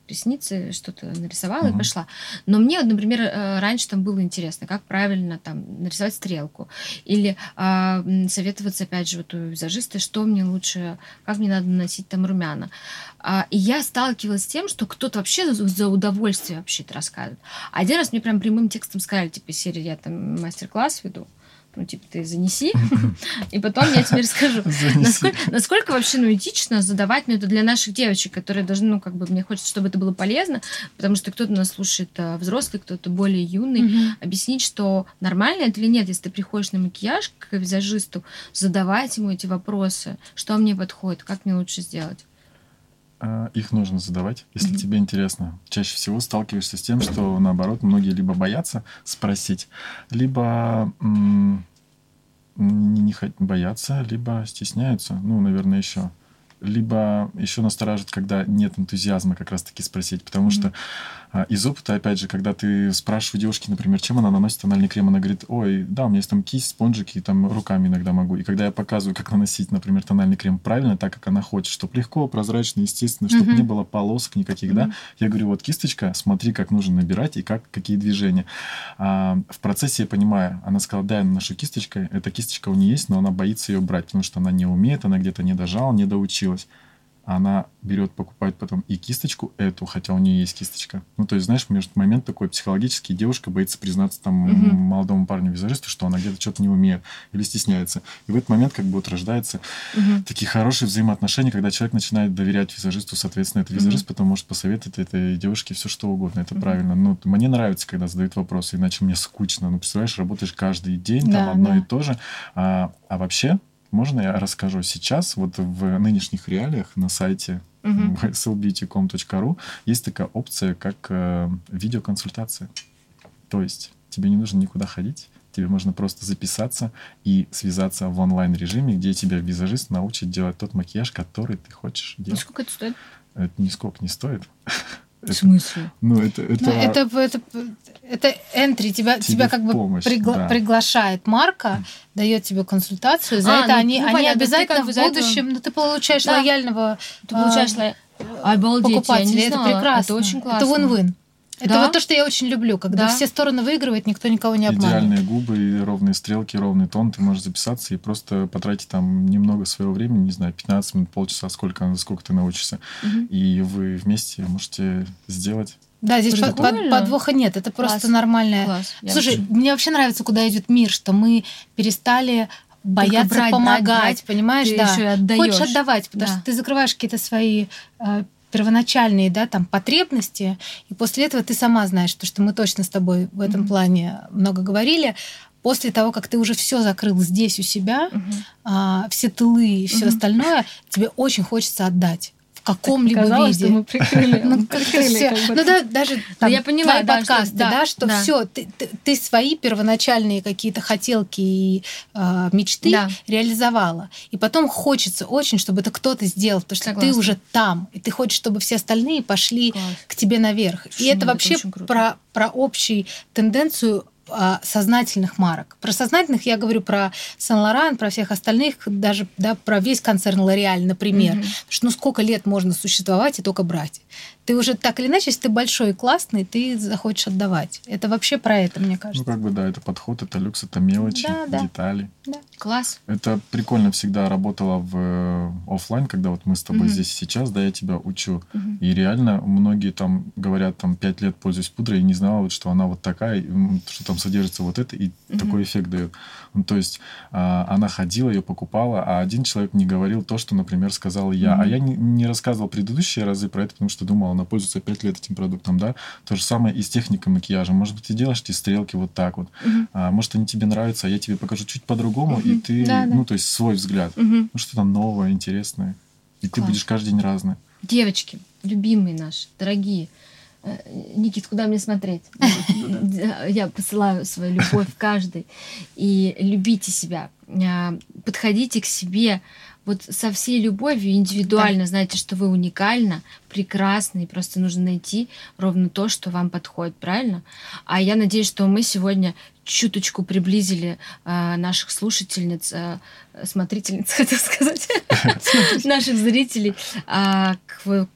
ресницы, что-то нарисовала uh-huh. и пошла. Но мне, например, э, раньше там было интересно, как правильно там нарисовать стрелку. Или э, советоваться, опять же, вот у визажиста, что мне лучше, как мне надо наносить там румяна. А, и я сталкивалась с тем, что кто-то вообще за, за удовольствие вообще это рассказывает. Один раз раз мне прям прямым текстом сказали, типа, серии, я там мастер-класс веду, ну, типа, ты занеси, и потом я тебе расскажу. Насколько, насколько вообще, ну, этично задавать, ну, это для наших девочек, которые должны, ну, как бы, мне хочется, чтобы это было полезно, потому что кто-то нас слушает а, взрослый, кто-то более юный, объяснить, что нормально это или нет, если ты приходишь на макияж к визажисту, задавать ему эти вопросы, что мне подходит, как мне лучше сделать. А, Их нужно задавать, если Мгм. тебе интересно. Чаще всего сталкиваешься с тем, что наоборот многие либо боятся спросить, либо м, не, не боятся, либо стесняются. Ну, наверное, еще. Либо еще настораживает, когда нет энтузиазма как раз-таки спросить. Потому Мгм. что из опыта, опять же, когда ты спрашиваешь у девушки, например, чем она наносит тональный крем, она говорит, ой, да, у меня есть там кисть, спонжики, там руками иногда могу. И когда я показываю, как наносить, например, тональный крем правильно, так, как она хочет, чтобы легко, прозрачно, естественно, чтобы Мгм. не было полосок никаких, да, Мгм. я говорю, вот кисточка, смотри, как нужно набирать и как, какие движения. А, в процессе я понимаю, она сказала, да, я наношу кисточкой, эта кисточка у нее есть, но она боится ее брать, потому что она не умеет, она где-то не дожала, не доучилась. Она берет, покупает потом и кисточку эту, хотя у нее есть кисточка. Ну, то есть, знаешь, у меня же момент такой психологический, девушка боится признаться там Мгм. молодому парню-визажисту, что она где-то что-то не умеет или стесняется. И в этот момент как бы вот рождается Мгм. такие хорошие взаимоотношения, когда человек начинает доверять визажисту, соответственно, Мгм. визажист потом может посоветовать этой девушке все что угодно. Это Мгм. правильно. Ну, мне нравится, когда задают вопросы, иначе мне скучно. Ну, представляешь, работаешь каждый день, Да, там одно да. и то же. А, а вообще, можно я расскажу сейчас, вот в нынешних реалиях на сайте Мгм. slbeautycom.ru есть такая опция, как э, видеоконсультация. То есть тебе не нужно никуда ходить, тебе можно просто записаться и связаться в онлайн-режиме, где тебя визажист научит делать тот макияж, который ты хочешь И делать. сколько это стоит? Это нисколько не стоит. В смысле? Ну, это... это... Ну, это, это, это entry, тебя, Тебе тебя как бы помощь, пригла- да. приглашает марка, дает тебе консультацию. За А, это ну, они, ну, они понятно, обязательно в будущем, ну ты получаешь Да. лояльного Ты получаешь... а, Обалдеть, покупателя. это знала. прекрасно. Это очень классно. Это win-win. Это Да? вот то, что я очень люблю, когда Да. все стороны выигрывают, никто никого не обманывает. Идеальные губы, и ровные стрелки, ровный тон. Ты можешь записаться и просто потратить там немного своего времени, не знаю, 15 минут, полчаса, сколько, сколько ты научишься. Мгм. И вы вместе можете сделать. Да, здесь под- под- подвоха нет, это Класс. просто нормальная. Класс. Я Слушай, вообще- мне вообще нравится, куда идет мир, что мы перестали бояться брать, помогать, брать. понимаешь, ты да. еще и отдаешь. Хочешь отдавать, потому Да. что ты закрываешь какие-то свои э, первоначальные, да, там потребности, и после этого ты сама знаешь, то, что мы точно с тобой в этом Мгм. плане много говорили. После того, как ты уже все закрыл здесь у себя, Мгм. а, все тылы и все Мгм. остальное, тебе очень хочется отдать в каком-либо Казалось, виде. что мы прикрыли. Ну, прикрыли, всё. как Ну да, даже там, я поняла, твои да, что- подкасты, да, да, что да. все, ты, ты- ты свои первоначальные какие-то хотелки и а, мечты Да. реализовала. И потом хочется очень, чтобы это кто-то сделал, потому что Согласна. ты уже там, и ты хочешь, чтобы все остальные пошли Класс. к тебе наверх. Слушай, и это ну, это вообще про, про общую тенденцию сознательных марок. Про сознательных я говорю про Сен-Лоран, про всех остальных, даже да, про весь концерн L'Oreal, например. Мгм. Потому что ну сколько лет можно существовать и только брать? Ты уже так или иначе, если ты большой и классный, ты захочешь отдавать. Это вообще про это, мне Ну, кажется. как бы, да, это подход, это люкс, это мелочи, Да, да. детали. Класс. Это прикольно всегда работало в э, оффлайн, когда вот мы с тобой Мгм. здесь сейчас, да, я тебя учу. Мгм. И реально многие там говорят, там, пять лет пользуюсь пудрой, и не знала, вот, что она вот такая, что там содержится вот это, и Мгм. такой эффект дает. Ну, то есть а, она ходила, ее покупала, а один человек не говорил то, что, например, сказал я. А Мгм. я не, не рассказывал предыдущие разы про это, потому что думал, она пользуется пять лет этим продуктом, да. То же самое и с техникой макияжа. Может быть, ты делаешь эти стрелки вот так вот. Мгм. А, может, они тебе нравятся, а я тебе покажу чуть по-другому, и Мгм. ты, Да, да. ну, то есть свой взгляд. Мгм. Ну, что-то новое, интересное. И ты Класс. будешь каждый день разный. Девочки, любимые наши, дорогие, Никит, куда мне смотреть? Я посылаю свою любовь каждой. И любите себя. А, Подходите к себе вот со всей любовью, индивидуально. Знаете, что вы уникальна, прекрасны, и просто нужно найти ровно то, что вам подходит, правильно? А я надеюсь, что мы сегодня чуточку приблизили а, наших слушательниц, а, смотрительниц, хотел сказать, наших зрителей а, к,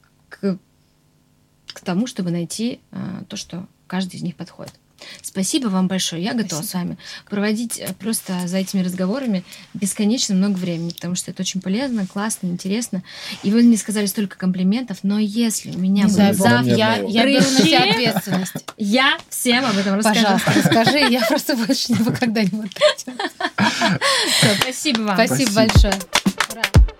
к- тому, чтобы найти а, то, что каждый из них подходит. Спасибо вам большое. Я готова Спасибо. с вами проводить э, просто за этими разговорами бесконечно много времени, потому что это очень полезно, классно, интересно. И вы мне сказали столько комплиментов, но если у меня будет бог, завтра я, я беру на себя ответственность. я всем об этом расскажу. Пожалуйста, расскажи, я просто больше не буду Спасибо вам. Спасибо Спасибо. большое.